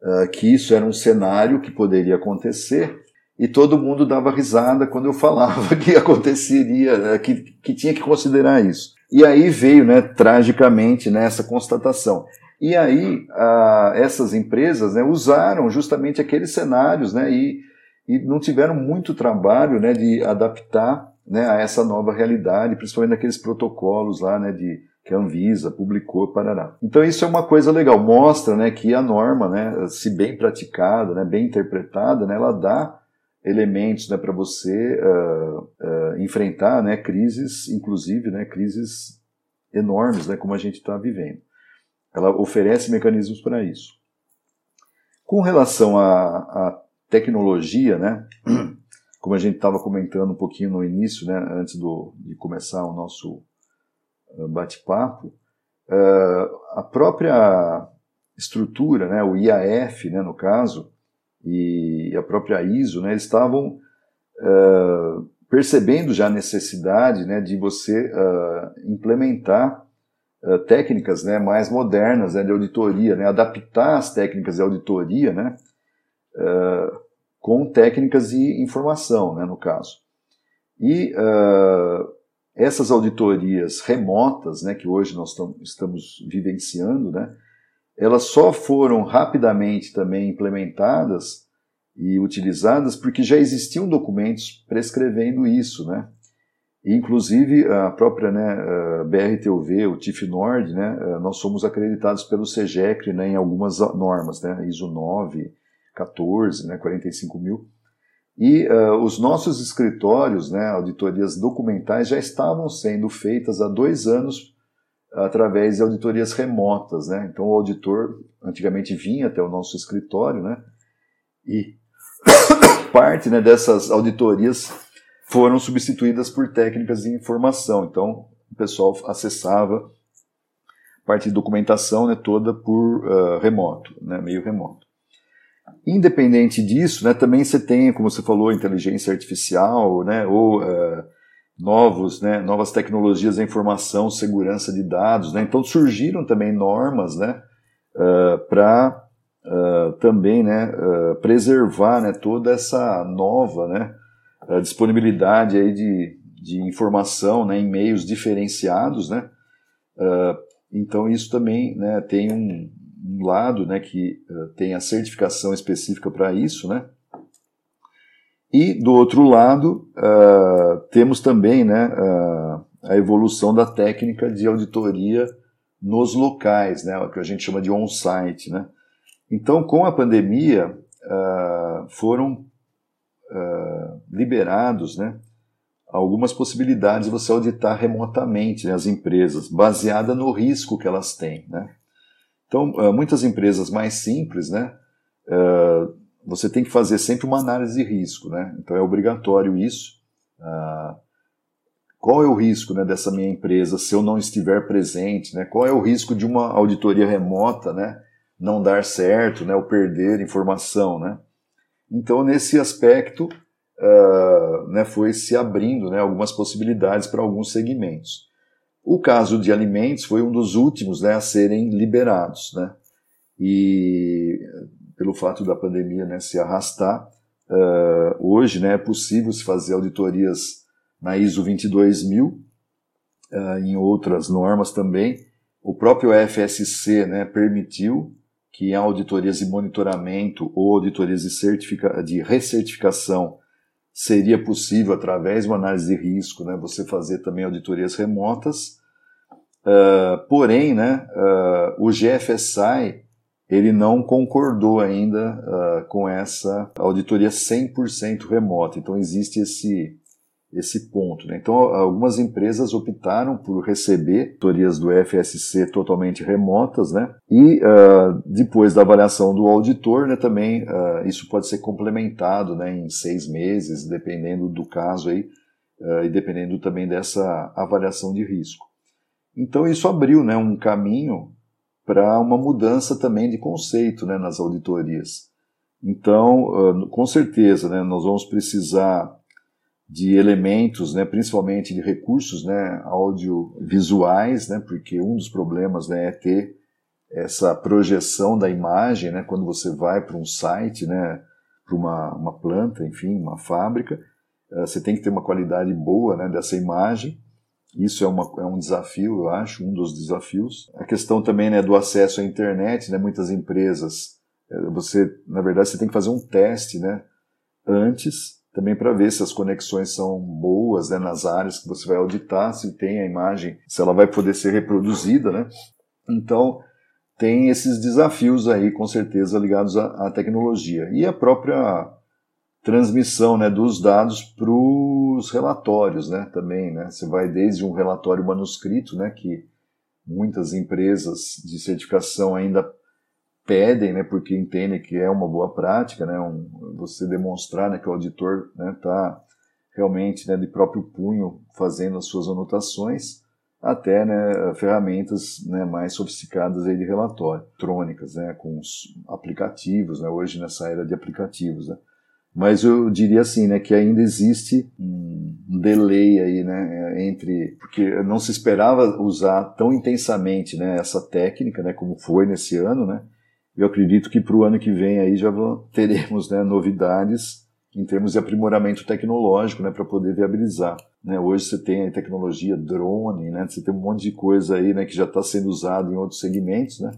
uh, que isso era um cenário que poderia acontecer, e todo mundo dava risada quando eu falava que aconteceria, né, que, que tinha que considerar isso. E aí veio, né, tragicamente, né, constatação. E aí uh, essas empresas né, usaram justamente aqueles cenários né, e, e não tiveram muito trabalho né, de adaptar né, a essa nova realidade, principalmente naqueles protocolos lá, né, de que a Anvisa publicou, parará. Então isso é uma coisa legal, mostra, né, que a norma, né, se bem praticada, né, bem interpretada, né, ela dá elementos, né, para você uh, uh, enfrentar, né, crises, inclusive, né, crises enormes, né, como a gente está vivendo. Ela oferece mecanismos para isso. Com relação à, tecnologia, né, como a gente estava comentando um pouquinho no início, né, antes do, de começar o nosso eh, bate-papo, uh, a própria estrutura, né, o IAF, né, no caso, e a própria ISO, né, eles estavam uh, percebendo já a necessidade né, de você uh, implementar uh, técnicas né, mais modernas né, de auditoria, né, adaptar as técnicas de auditoria né, com técnicas de informação, né, no caso. E essas auditorias remotas, né, que hoje nós estamos vivenciando, né, elas só foram rapidamente também implementadas e utilizadas porque já existiam documentos prescrevendo isso, né? inclusive a própria né, BRTUV, o TIF Nord, né, nós somos acreditados pelo SEGECRE né, em algumas normas, né, ISO 9, 14, né, 45 mil. E uh, os nossos escritórios, né, auditorias documentais, já estavam sendo feitas há dois anos através de auditorias remotas. Né? Então o auditor antigamente vinha até o nosso escritório né, e parte né, dessas auditorias foram substituídas por técnicas de informação. Então, o pessoal acessava parte de documentação né, toda por uh, remoto, né, meio remoto. Independente disso, né, também você tem, como você falou, inteligência artificial, né, ou uh, novos, né, novas tecnologias da informação, segurança de dados. Né, então surgiram também normas né, uh, para uh, também né, uh, preservar né, toda essa nova né, disponibilidade aí de, de informação né, em meios diferenciados. Né, então, isso também né, tem um, um, lado né, que tem a certificação específica para isso. Né, e, do outro lado, temos também né, a evolução da técnica de auditoria nos locais, né, o que a gente chama de on-site. Né? Então, com a pandemia, uh, foram uh, liberados né, algumas possibilidades de você auditar remotamente né, as empresas, baseada no risco que elas têm. Né? Então, uh, muitas empresas mais simples, né, você tem que fazer sempre uma análise de risco. Né? Então, é obrigatório isso. qual é o risco né, dessa minha empresa se eu não estiver presente? Né? Qual é o risco de uma auditoria remota? Né? não dar certo, né, ou perder informação, né? Então, nesse aspecto, uh, né, foi se abrindo né, algumas possibilidades para alguns segmentos. O caso de alimentos foi um dos últimos né, a serem liberados, né? E pelo fato da pandemia né, se arrastar, uh, hoje né, é possível se fazer auditorias na ISO 22000, uh, em outras normas também. O próprio FSC né, permitiu que auditorias de monitoramento ou auditorias de, certifica, de recertificação seria possível, através de uma análise de risco, né, você fazer também auditorias remotas. Uh, porém, né, uh, o GFSI ele não concordou ainda uh, com essa auditoria 100% remota. Então existe esse esse ponto. Né? Então, algumas empresas optaram por receber auditorias do FSC totalmente remotas, né? e uh, depois da avaliação do auditor, né, também uh, isso pode ser complementado né, em seis meses, dependendo do caso aí, e dependendo também dessa avaliação de risco. Então, isso abriu né, um caminho para uma mudança também de conceito né, nas auditorias. Então, com certeza, né, nós vamos precisar de elementos, né, principalmente de recursos né, audiovisuais, né, porque um dos problemas né, é ter essa projeção da imagem né, quando você vai para um site, né, para uma, uma planta, enfim, uma fábrica, você tem que ter uma qualidade boa né, dessa imagem. Isso é, uma, é um desafio, eu acho, um dos desafios. A questão também né, do acesso à internet, né, muitas empresas, eh, você, na verdade, você tem que fazer um teste né, antes também para ver se as conexões são boas né, nas áreas que você vai auditar, se tem a imagem, se ela vai poder ser reproduzida, né? Então, tem esses desafios aí, com certeza, ligados à, à tecnologia. E a própria transmissão né, dos dados para os relatórios né, também. Né? Você vai desde um relatório manuscrito, né, que muitas empresas de certificação ainda pedem, né, porque entendem que é uma boa prática, né, um, você demonstrar né, que o auditor está né, tá realmente né, de próprio punho fazendo as suas anotações, até né, ferramentas né, mais sofisticadas aí de relatório, eletrônicas, né, com os aplicativos, né, hoje nessa era de aplicativos. Né. Mas eu diria assim, né, que ainda existe um delay aí, né, entre porque não se esperava usar tão intensamente, né, essa técnica, né, como foi nesse ano, né. Eu acredito que para o ano que vem aí já teremos, né, novidades em termos de aprimoramento tecnológico, né, para poder viabilizar. Né? Hoje você tem a tecnologia drone, né, você tem um monte de coisa aí, né, que já está sendo usado em outros segmentos, né,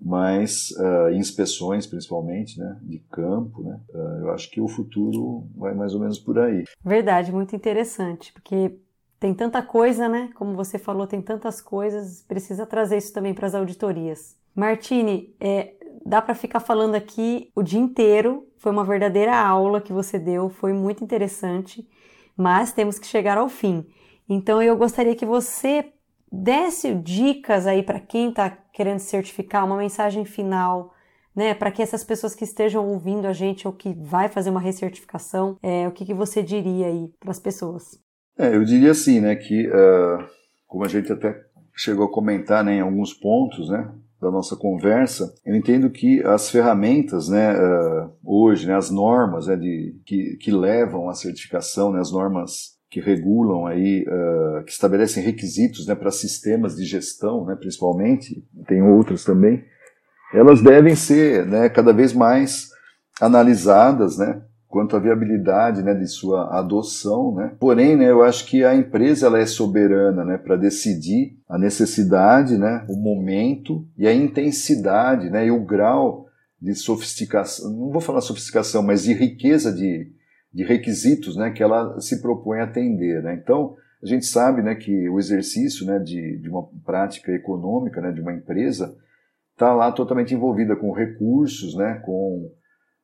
mas uh, em inspeções principalmente, né, de campo, né, uh, eu acho que o futuro vai mais ou menos por aí. Verdade, muito interessante, porque tem tanta coisa, né, como você falou, tem tantas coisas, precisa trazer isso também para as auditorias. Martini, é, dá para ficar falando aqui o dia inteiro. Foi uma verdadeira aula que você deu, foi muito interessante, mas temos que chegar ao fim. Então eu gostaria que você desse dicas aí para quem está querendo certificar, uma mensagem final, né, para que essas pessoas que estejam ouvindo a gente ou que vai fazer uma recertificação, é, o que, que você diria aí para as pessoas? É, eu diria assim, né, que uh, como a gente até chegou a comentar né, em alguns pontos, né, da nossa conversa, eu entendo que as ferramentas, né, uh, hoje, né, as normas né, de, que, que levam à certificação, né, as normas que regulam aí, uh, que estabelecem requisitos né, para sistemas de gestão, né, principalmente, tem outras também, elas devem ser né, cada vez mais analisadas, né, quanto à viabilidade né, de sua adoção. Né? Porém, né, eu acho que a empresa ela é soberana né, para decidir a necessidade, né, o momento e a intensidade né, e o grau de sofisticação, não vou falar sofisticação, mas de riqueza de, de requisitos né, que ela se propõe a atender. Né? Então, a gente sabe né, que o exercício né, de, de uma prática econômica né, de uma empresa está lá totalmente envolvida com recursos, né, com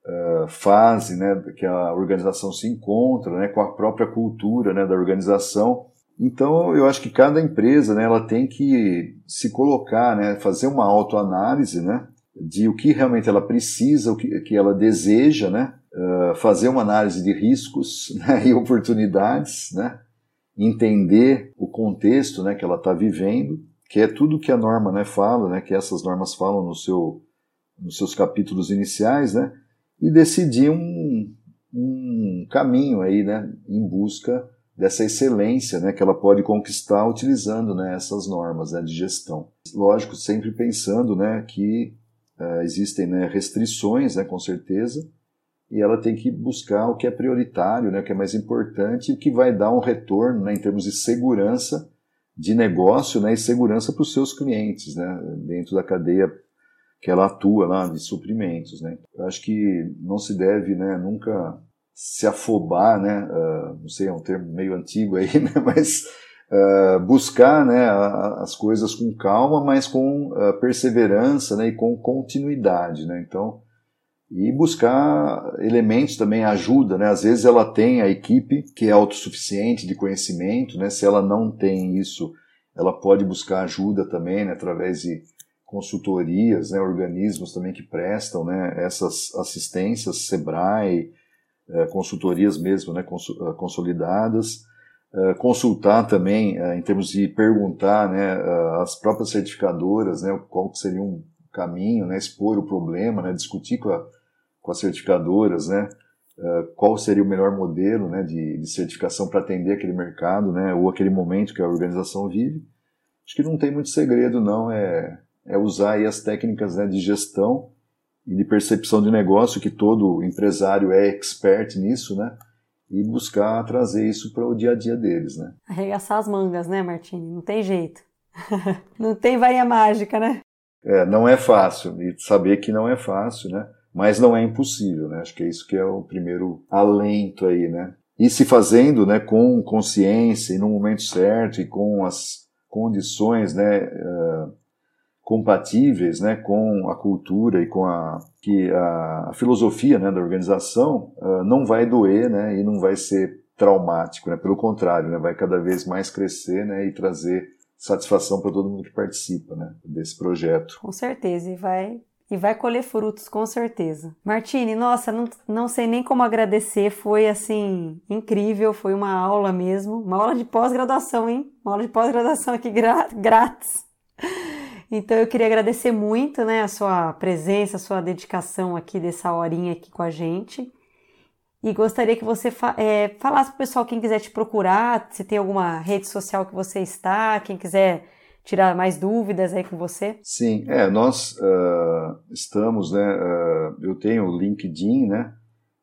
uh, fase né, que a organização se encontra, né, com a própria cultura né, da organização. Então, eu acho que cada empresa né, ela tem que se colocar, né, fazer uma autoanálise né, de o que realmente ela precisa, o que, que ela deseja, né, uh, fazer uma análise de riscos né, e oportunidades, né, entender o contexto né, que ela está vivendo, que é tudo que a norma né, fala, né, que essas normas falam no seu, nos seus capítulos iniciais, né, e decidir um, um caminho aí, né, em busca dessa excelência, né, que ela pode conquistar utilizando, né, essas normas, né, de gestão. Lógico, sempre pensando, né, que uh, existem, né, restrições, né, com certeza, e ela tem que buscar o que é prioritário, né, o que é mais importante o que vai dar um retorno, né, em termos de segurança de negócio, né, e segurança para os seus clientes, né, dentro da cadeia que ela atua lá de suprimentos, né? Eu acho que não se deve, né, nunca se afobar, né? Uh, não sei, é um termo meio antigo aí, né? Mas uh, buscar, né, as coisas com calma, mas com uh, perseverança, né, e com continuidade, né? Então, e buscar elementos também ajuda, né? Às vezes ela tem a equipe que é autossuficiente de conhecimento, né? Se ela não tem isso, ela pode buscar ajuda também, né, através de consultorias, né, organismos também que prestam né, essas assistências, SEBRAE, é, consultorias mesmo né, eh, consolidadas, consultar também em termos de perguntar né, as próprias certificadoras né, qual seria um caminho, né, expor o problema, né, discutir com, a, com as certificadoras né, qual seria o melhor modelo né, de, de certificação para atender aquele mercado né, ou aquele momento que a organização vive. Acho que não tem muito segredo, não. É, é usar as técnicas né, de gestão e de percepção de negócio, que todo empresário é expert nisso, né? E buscar trazer isso para o dia a dia deles, né? Arregaçar as mangas, né, Martini? Não tem jeito. não tem varinha mágica, né? É, não é fácil. E saber que não é fácil, né? Mas não é impossível, né? Acho que é isso que é o primeiro alento aí, né? E se fazendo, né, com consciência e no momento certo e com as condições, né, uh, compatíveis né, com a cultura e com a, que a, a filosofia né, da organização, uh, não vai doer né, e não vai ser traumático. Né, pelo contrário, né, vai cada vez mais crescer né, e trazer satisfação para todo mundo que participa né, desse projeto. Com certeza, e vai e vai colher frutos, com certeza. Martine, nossa, não, não sei nem como agradecer, foi assim, incrível, foi uma aula mesmo, uma aula de pós-graduação, hein? Uma aula de pós-graduação aqui grátis. Então eu queria agradecer muito, né, a sua presença, a sua dedicação aqui dessa horinha aqui com a gente. E gostaria que você fa é, falasse para o pessoal quem quiser te procurar, se tem alguma rede social que você está, quem quiser tirar mais dúvidas aí com você? Sim, é, nós uh, estamos, né, uh, eu tenho o LinkedIn, né,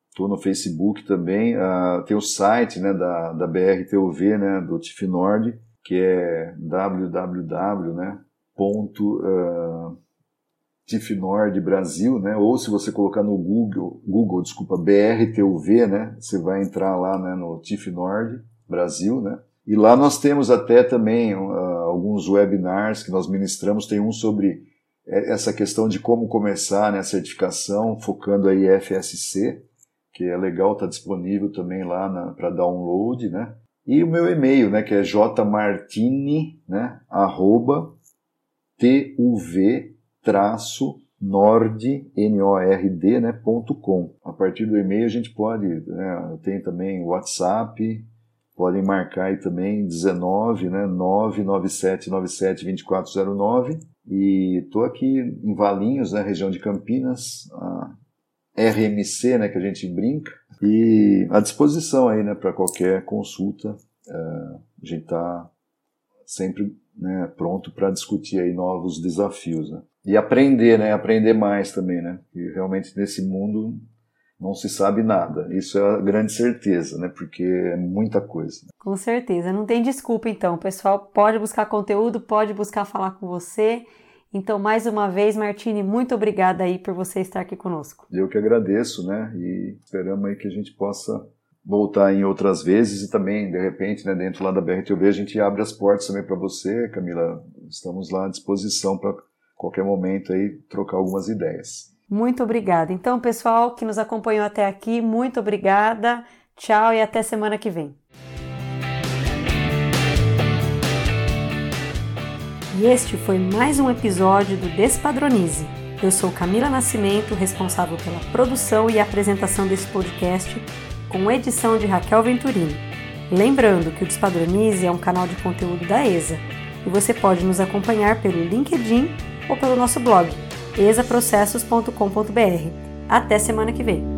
estou no Facebook também, uh, tem o site, né, da, da BRTUV, né, do TIF Nord, que é www, né, ponto, uh, Brasil, né, ou se você colocar no Google, Google, desculpa, BRTUV, né, você vai entrar lá, né, no TIF Nord Brasil, né, e lá nós temos até também uh, alguns webinars que nós ministramos, tem um sobre é, essa questão de como começar né, a certificação, focando aí FSC, que é legal, está disponível também lá para download, né? E o meu e-mail, né, que é jmartini, né, arroba tuv nord, N-O-R-D, né, ponto com. A partir do e-mail a gente pode, né, tem também WhatsApp, podem marcar aí também 19, né, 997972409 e estou aqui em Valinhos, né, região de Campinas, a RMC, né, que a gente brinca, e à disposição aí, né, para qualquer consulta, é, a gente está sempre né, pronto para discutir aí novos desafios, né. E aprender, né, aprender mais também, né, e realmente nesse mundo não se sabe nada. Isso é a grande certeza, né? Porque é muita coisa. Com certeza. Não tem desculpa, então. O pessoal pode buscar conteúdo, pode buscar falar com você. Então, mais uma vez, Martini, muito obrigada aí por você estar aqui conosco. Eu que agradeço, né? E esperamos aí que a gente possa voltar em outras vezes e também, de repente, né, dentro lá da BRTV, a gente abre as portas também para você, Camila. Estamos lá à disposição para qualquer momento aí trocar algumas ideias. Muito obrigada. Então, pessoal que nos acompanhou até aqui, muito obrigada. Tchau e até semana que vem. E este foi mais um episódio do Despadronize. Eu sou Camila Nascimento, responsável pela produção e apresentação desse podcast, com edição de Raquel Venturini. Lembrando que o Despadronize é um canal de conteúdo da ESA e você pode nos acompanhar pelo LinkedIn ou pelo nosso blog exaprocessos.com.br. Até semana que vem!